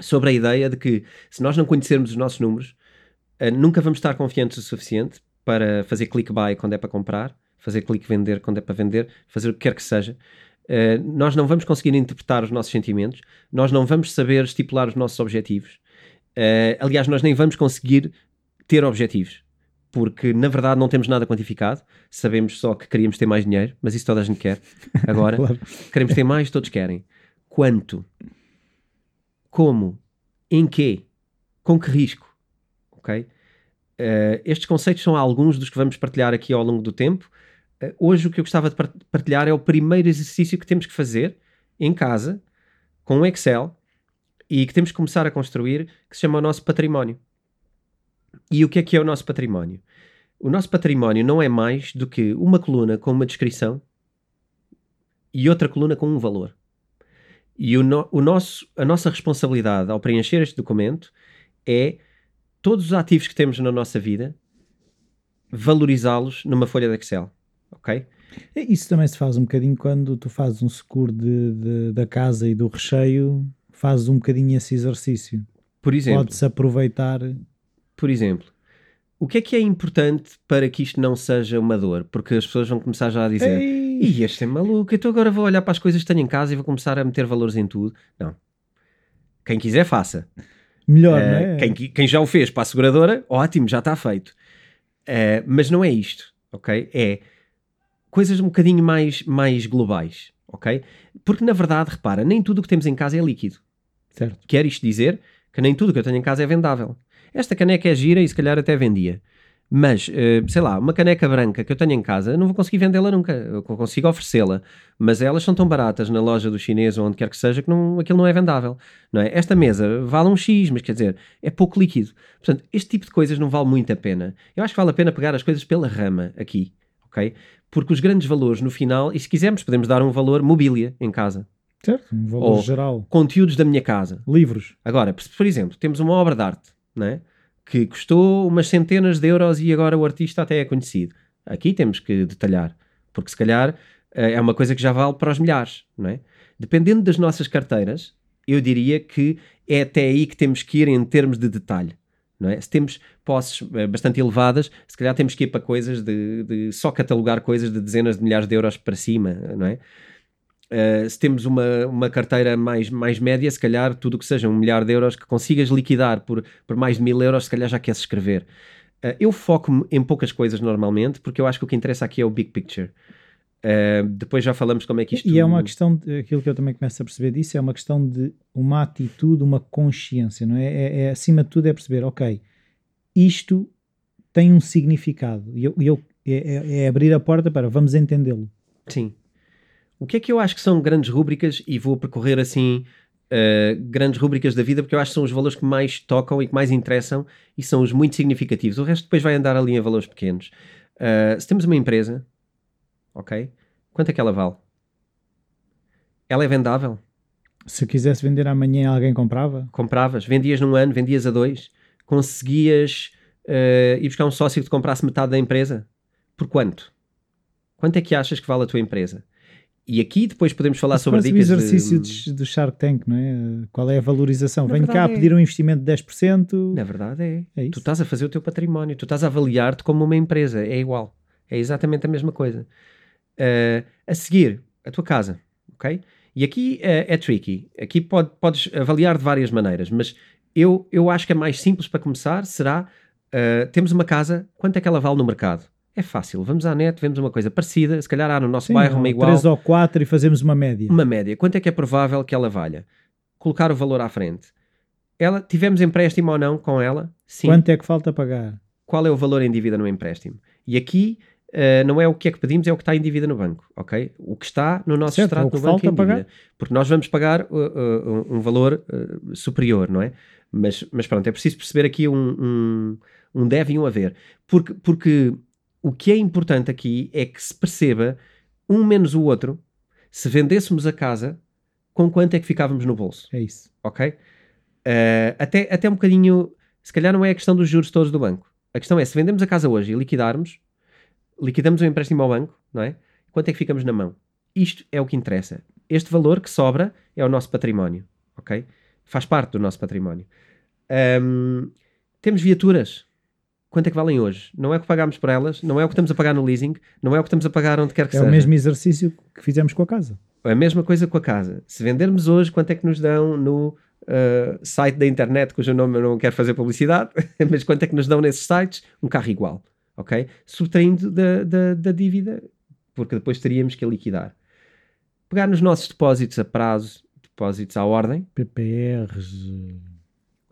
sobre a ideia de que se nós não conhecermos os nossos números, nunca vamos estar confiantes o suficiente para fazer click buy quando é para comprar, fazer click vender quando é para vender, fazer o que quer que seja. Uh, nós não vamos conseguir interpretar os nossos sentimentos, nós não vamos saber estipular os nossos objetivos. Uh, aliás, nós nem vamos conseguir ter objetivos, porque na verdade não temos nada quantificado. Sabemos só que queríamos ter mais dinheiro, mas isso toda a gente quer. Agora, claro. queremos ter mais, todos querem. Quanto? Como? Em quê? Com que risco? Ok? Uh, estes conceitos são alguns dos que vamos partilhar aqui ao longo do tempo. Uh, hoje o que eu gostava de partilhar é o primeiro exercício que temos que fazer em casa, com o Excel, e que temos que começar a construir, que se chama o nosso património. E o que é que é o nosso património? O nosso património não é mais do que uma coluna com uma descrição e outra coluna com um valor. E o, no, o nosso, a nossa responsabilidade ao preencher este documento é todos os ativos que temos na nossa vida, valorizá-los numa folha de Excel, ok? Isso também se faz um bocadinho quando tu fazes um seguro de, de, da casa e do recheio, fazes um bocadinho esse exercício. Por exemplo. Pode-se aproveitar. Por exemplo, o que é que é importante para que isto não seja uma dor? Porque as pessoas vão começar já a dizer: Ei. este é maluco, então agora vou olhar para as coisas que tenho em casa e vou começar a meter valores em tudo. Não. Quem quiser, faça. Melhor, uh, não é? Quem, quem, já o fez para a seguradora, ótimo, já está feito. Uh, mas não é isto, ok? É coisas um bocadinho mais, mais globais, ok? Porque na verdade, repara, nem tudo o que temos em casa é líquido. Certo. Quer isto dizer que nem tudo que eu tenho em casa é vendável. Esta caneca é gira e se calhar até vendia. Mas, uh, sei lá, uma caneca branca que eu tenho em casa, não vou conseguir vendê-la nunca. Eu consigo oferecê-la. Mas elas são tão baratas na loja do chinês ou onde quer que seja que não, aquilo não é vendável. Não é? Esta mesa vale um X, mas quer dizer, é pouco líquido. Portanto, este tipo de coisas não vale muito a pena. Eu acho que vale a pena pegar as coisas pela rama aqui, ok? Porque os grandes valores no final, e se quisermos, podemos dar um valor mobília em casa. Certo, um valor ou geral. Conteúdos da minha casa. Livros. Agora, por exemplo, temos uma obra de arte, não é? Que custou umas centenas de euros e agora o artista até é conhecido. Aqui temos que detalhar, porque se calhar eh, é uma coisa que já vale para os milhares, não é? Dependendo das nossas carteiras, eu diria que é até aí que temos que ir em termos de detalhe. Não é? Se temos posses eh, bastante elevadas, se calhar temos que ir para coisas de, de só catalogar coisas de dezenas de milhares de euros para cima, não é? Uh, se temos uma, uma carteira mais, mais média, se calhar tudo o que seja um milhar de euros que consigas liquidar por, por mais de mil euros, se calhar já queres escrever. Uh, eu foco-me em poucas coisas normalmente, porque eu acho que o que interessa aqui é o big picture. Uh, depois já falamos como é que isto... E é uma questão, de, aquilo que eu também começo a perceber disso, é uma questão de uma atitude, uma consciência, não é? é, é acima de tudo é perceber, ok, isto tem um significado, e eu, eu, é, é, é abrir a porta para vamos entendê-lo. Sim, o que é que eu acho que são grandes rúbricas e vou percorrer assim uh, grandes rúbricas da vida porque eu acho que são os valores que mais tocam e que mais interessam e são os muito significativos. O resto depois vai andar ali em valores pequenos. Uh, se temos uma empresa, ok? Quanto é que ela vale? Ela é vendável? Se quisesse vender amanhã, alguém comprava? Compravas. Vendias num ano, vendias a dois. Conseguias uh, ir buscar um sócio que te comprasse metade da empresa? Por quanto? Quanto é que achas que vale a tua empresa? E aqui depois podemos falar sobre dicas. o exercício de... do Shark Tank, não é? Qual é a valorização? Na Venho cá é. pedir um investimento de 10%. Na verdade é. é tu estás a fazer o teu património, tu estás a avaliar-te como uma empresa. É igual. É exatamente a mesma coisa. Uh, a seguir, a tua casa, ok? E aqui uh, é tricky. Aqui pode, podes avaliar de várias maneiras, mas eu, eu acho que a mais simples para começar será: uh, temos uma casa, quanto é que ela vale no mercado? É fácil, vamos à net, vemos uma coisa parecida, se calhar há no nosso Sim, bairro uma igual. 3 ou 4 e fazemos uma média. Uma média. Quanto é que é provável que ela valha? Colocar o valor à frente. Ela, tivemos empréstimo ou não com ela? Sim. Quanto é que falta pagar? Qual é o valor em dívida no empréstimo? E aqui uh, não é o que é que pedimos, é o que está em dívida no banco, ok? O que está no nosso certo, extrato no banco é em dívida. Porque nós vamos pagar uh, uh, um valor superior, não é? Mas, mas pronto, é preciso perceber aqui um, um, um deve e um haver. Porque, porque o que é importante aqui é que se perceba um menos o outro, se vendêssemos a casa, com quanto é que ficávamos no bolso. É isso. Ok? Uh, até, até um bocadinho, se calhar não é a questão dos juros todos do banco. A questão é, se vendemos a casa hoje e liquidarmos, liquidamos o empréstimo ao banco, não é? Quanto é que ficamos na mão? isto é o que interessa. Este valor que sobra é o nosso património, ok? Faz parte do nosso património. Um, temos viaturas. Quanto é que valem hoje? Não é o que pagámos por elas, não é o que estamos a pagar no leasing, não é o que estamos a pagar onde quer que é seja. o mesmo exercício que fizemos com a casa. É a mesma coisa com a casa. Se vendermos hoje, quanto é que nos dão no uh, site da internet, cujo nome eu não quero fazer publicidade, mas quanto é que nos dão nesses sites? Um carro igual, ok? Subtraindo da, da, da dívida, porque depois teríamos que a liquidar. Pegar nos nossos depósitos a prazo, depósitos à ordem, PPRs.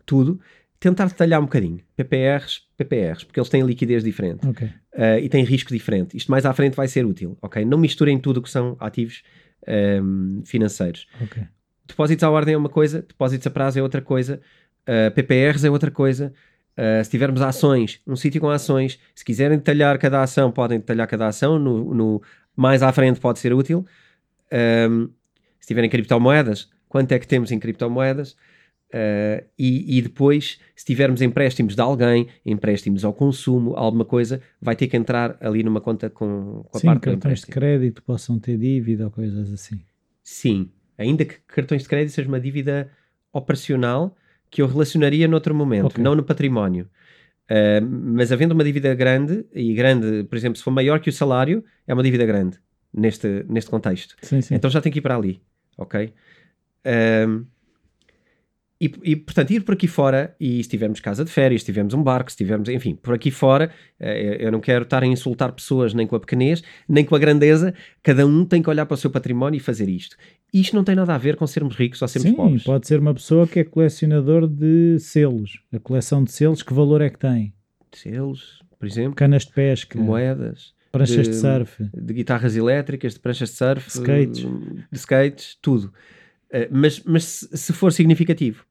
tudo, tentar detalhar um bocadinho. PPRs, PPRs, porque eles têm liquidez diferente Ok. uh, e têm risco diferente. Isto mais à frente vai ser útil, ok? Não misturem tudo o que são ativos um, financeiros. Ok. Depósitos à ordem é uma coisa, depósitos a prazo é outra coisa, uh, PPRs é outra coisa. Uh, se tivermos ações, um sítio com ações, se quiserem detalhar cada ação, podem detalhar cada ação. No, no- mais à frente pode ser útil. Um, se tiverem criptomoedas, quanto é que temos em criptomoedas? Uh, e, e depois, se tivermos empréstimos de alguém, empréstimos ao consumo, alguma coisa, vai ter que entrar ali numa conta com, com a Sim, parte do cartões de empréstimo. crédito possam ter dívida ou coisas assim. Sim, ainda que cartões de crédito seja uma dívida operacional que eu relacionaria noutro momento, Ok. não no património. Uh, mas havendo uma dívida grande, e grande, por exemplo, se for maior que o salário, é uma dívida grande neste, neste contexto. Sim, sim. Então já tem que ir para ali, ok? Um, e, e, portanto, ir por aqui fora, e se tivermos casa de férias, se tivermos um barco, se tivermos, enfim, por aqui fora, eh, eu não quero estar a insultar pessoas nem com a pequenez, nem com a grandeza, cada um tem que olhar para o seu património e fazer isto. Isto não tem nada a ver com sermos ricos ou sermos Sim, pobres. pode ser uma pessoa que é colecionador de selos. A coleção de selos, que valor é que tem? Selos, por exemplo, Canas de pesca, moedas, pranchas de, de- surf. de guitarras elétricas, de pranchas de surf, Skates. de skates, tudo. Eh, mas mas se, se for significativo,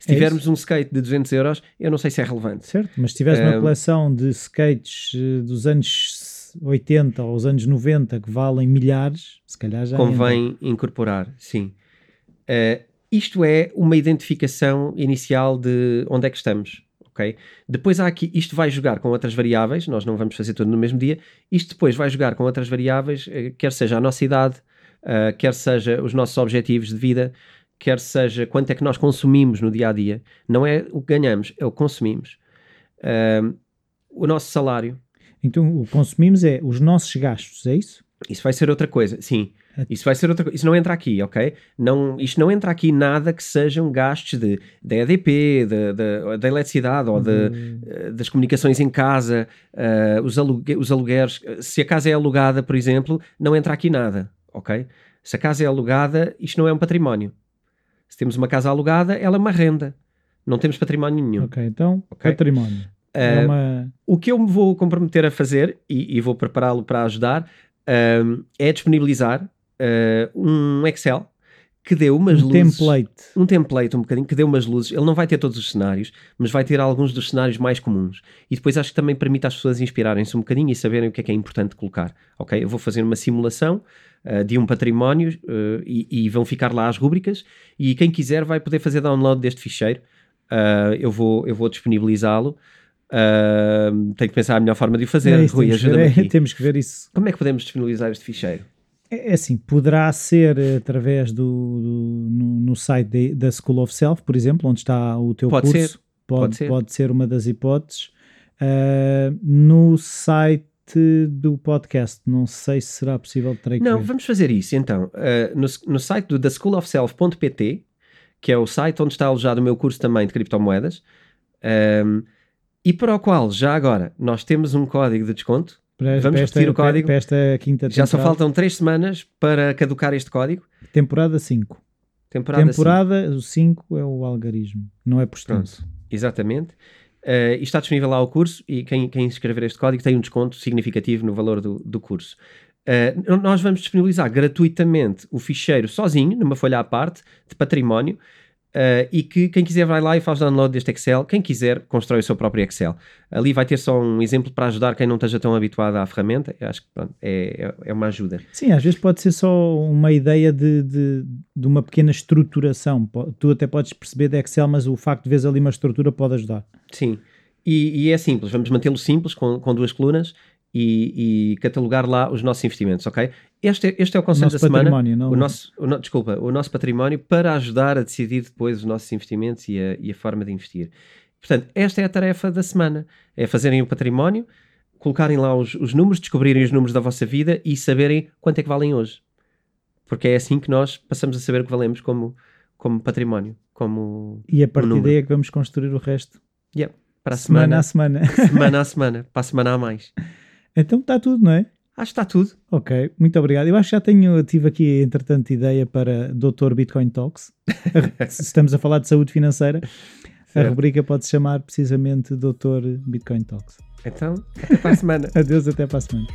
se É tivermos um skate de 200 euros, eu não sei se é relevante. Certo, mas se tiveres uma Um, coleção de skates eh, dos anos 80 ou os anos 90 que valem milhares, se calhar já convém incorporar, sim. Eh, isto é uma identificação inicial de onde é que estamos, ok? Depois há aqui, isto vai jogar com outras variáveis, nós não vamos fazer tudo no mesmo dia, isto depois vai jogar com outras variáveis, eh, quer seja a nossa idade, eh, quer seja os nossos objetivos de vida, quer seja quanto é que nós consumimos no dia a dia. Não é o que ganhamos, é o que consumimos. Ahm, o nosso salário, Então o que consumimos é os nossos gastos, é isso? Isso vai ser outra coisa, sim. Isso vai ser outra coisa. Isso não entra aqui, ok? Não, isto não entra aqui nada que sejam gastos de, da EDP, da- da da eletricidade ou de, eh, das comunicações em casa, eh, os, alugue, os alugueres. Se a casa é alugada, por exemplo, não entra aqui nada, ok? Se a casa é alugada, isto não é um património. Se temos uma casa alugada, ela é uma renda. Não temos património nenhum. Ok, então Ok. património. é Eh, uma... o que eu me vou comprometer a fazer, e, e vou prepará-lo para ajudar, ahm, é disponibilizar ah, um Excel que dê umas um luzes. template. Um template, um bocadinho, que dê umas luzes. Ele não vai ter todos os cenários, mas vai ter alguns dos cenários mais comuns. E depois acho que também permite às pessoas inspirarem-se um bocadinho e saberem o que é que é importante colocar. Ok? Eu vou fazer uma simulação ah, de um património ah, e, e vão ficar lá as rúbricas. E quem quiser vai poder fazer download deste ficheiro. Ah, eu vou, eu vou disponibilizá-lo. Tenho que pensar a melhor forma de o fazer. É isso, Rui, temos, que ver, ajuda-me é, aqui. temos que ver isso. Como é que podemos disponibilizar este ficheiro? É é assim, poderá ser eh, através do, do- no, no site de- da School of Self, por exemplo, onde está o teu Pode curso. ser, Pode, pode ser. pode ser uma das hipóteses. Ah, no site do podcast, não sei se será possível, terei Não, vamos fazer isso então. Uh, no, no site do theschoolofself.pt, que é o site onde está alojado o meu curso também de criptomoedas, um, e para o qual, já agora, nós temos um código de desconto. Para, vamos para esta, repetir o código. Para esta quinta Já só faltam três semanas para caducar este código. Temporada 5. Temporada, Temporada, o 5 é o algarismo, não é por. Exatamente. Uh, e está disponível lá o curso e quem, quem escrever este código tem um desconto significativo no valor do, do curso. Uh, nós vamos disponibilizar gratuitamente o ficheiro sozinho, numa folha à parte, de património, uh, e que quem quiser vai lá e faz download deste Excel. Quem quiser, constrói o seu próprio Excel. Ali vai ter só um exemplo para ajudar quem não esteja tão habituado à ferramenta. Eu acho que pronto, é, é, é uma ajuda. Sim, às vezes pode ser só uma ideia de, de, de uma pequena estruturação. Tu até podes perceber de Excel, mas o facto de veres ali uma estrutura pode ajudar. Sim. E, e é simples, vamos mantê-lo simples, com, com duas colunas, e, e catalogar lá os nossos investimentos, ok? Este, é- este é o conselho da semana. não? O nosso, o no- desculpa, o nosso património para ajudar a decidir depois os nossos investimentos e a, e a forma de investir. Portanto, esta é a tarefa da semana: é fazerem o património, colocarem lá os, os números, descobrirem os números da vossa vida e saberem quanto é que valem hoje. Porque é assim que nós passamos a saber o que valemos como, como património, como E a partir número. daí é que vamos construir o resto. yeah, para a Semana semana, a semana. semana a semana, para a semana a mais. então está tudo, não é? Acho que está tudo. Ok, muito obrigado. Eu acho que já tenho, tive aqui, entretanto, ideia para Dr. Bitcoin Talks. Se estamos a falar de saúde financeira, a Certo. rubrica pode se chamar precisamente Dr. Bitcoin Talks. Então, até para a semana. Adeus, até para a semana.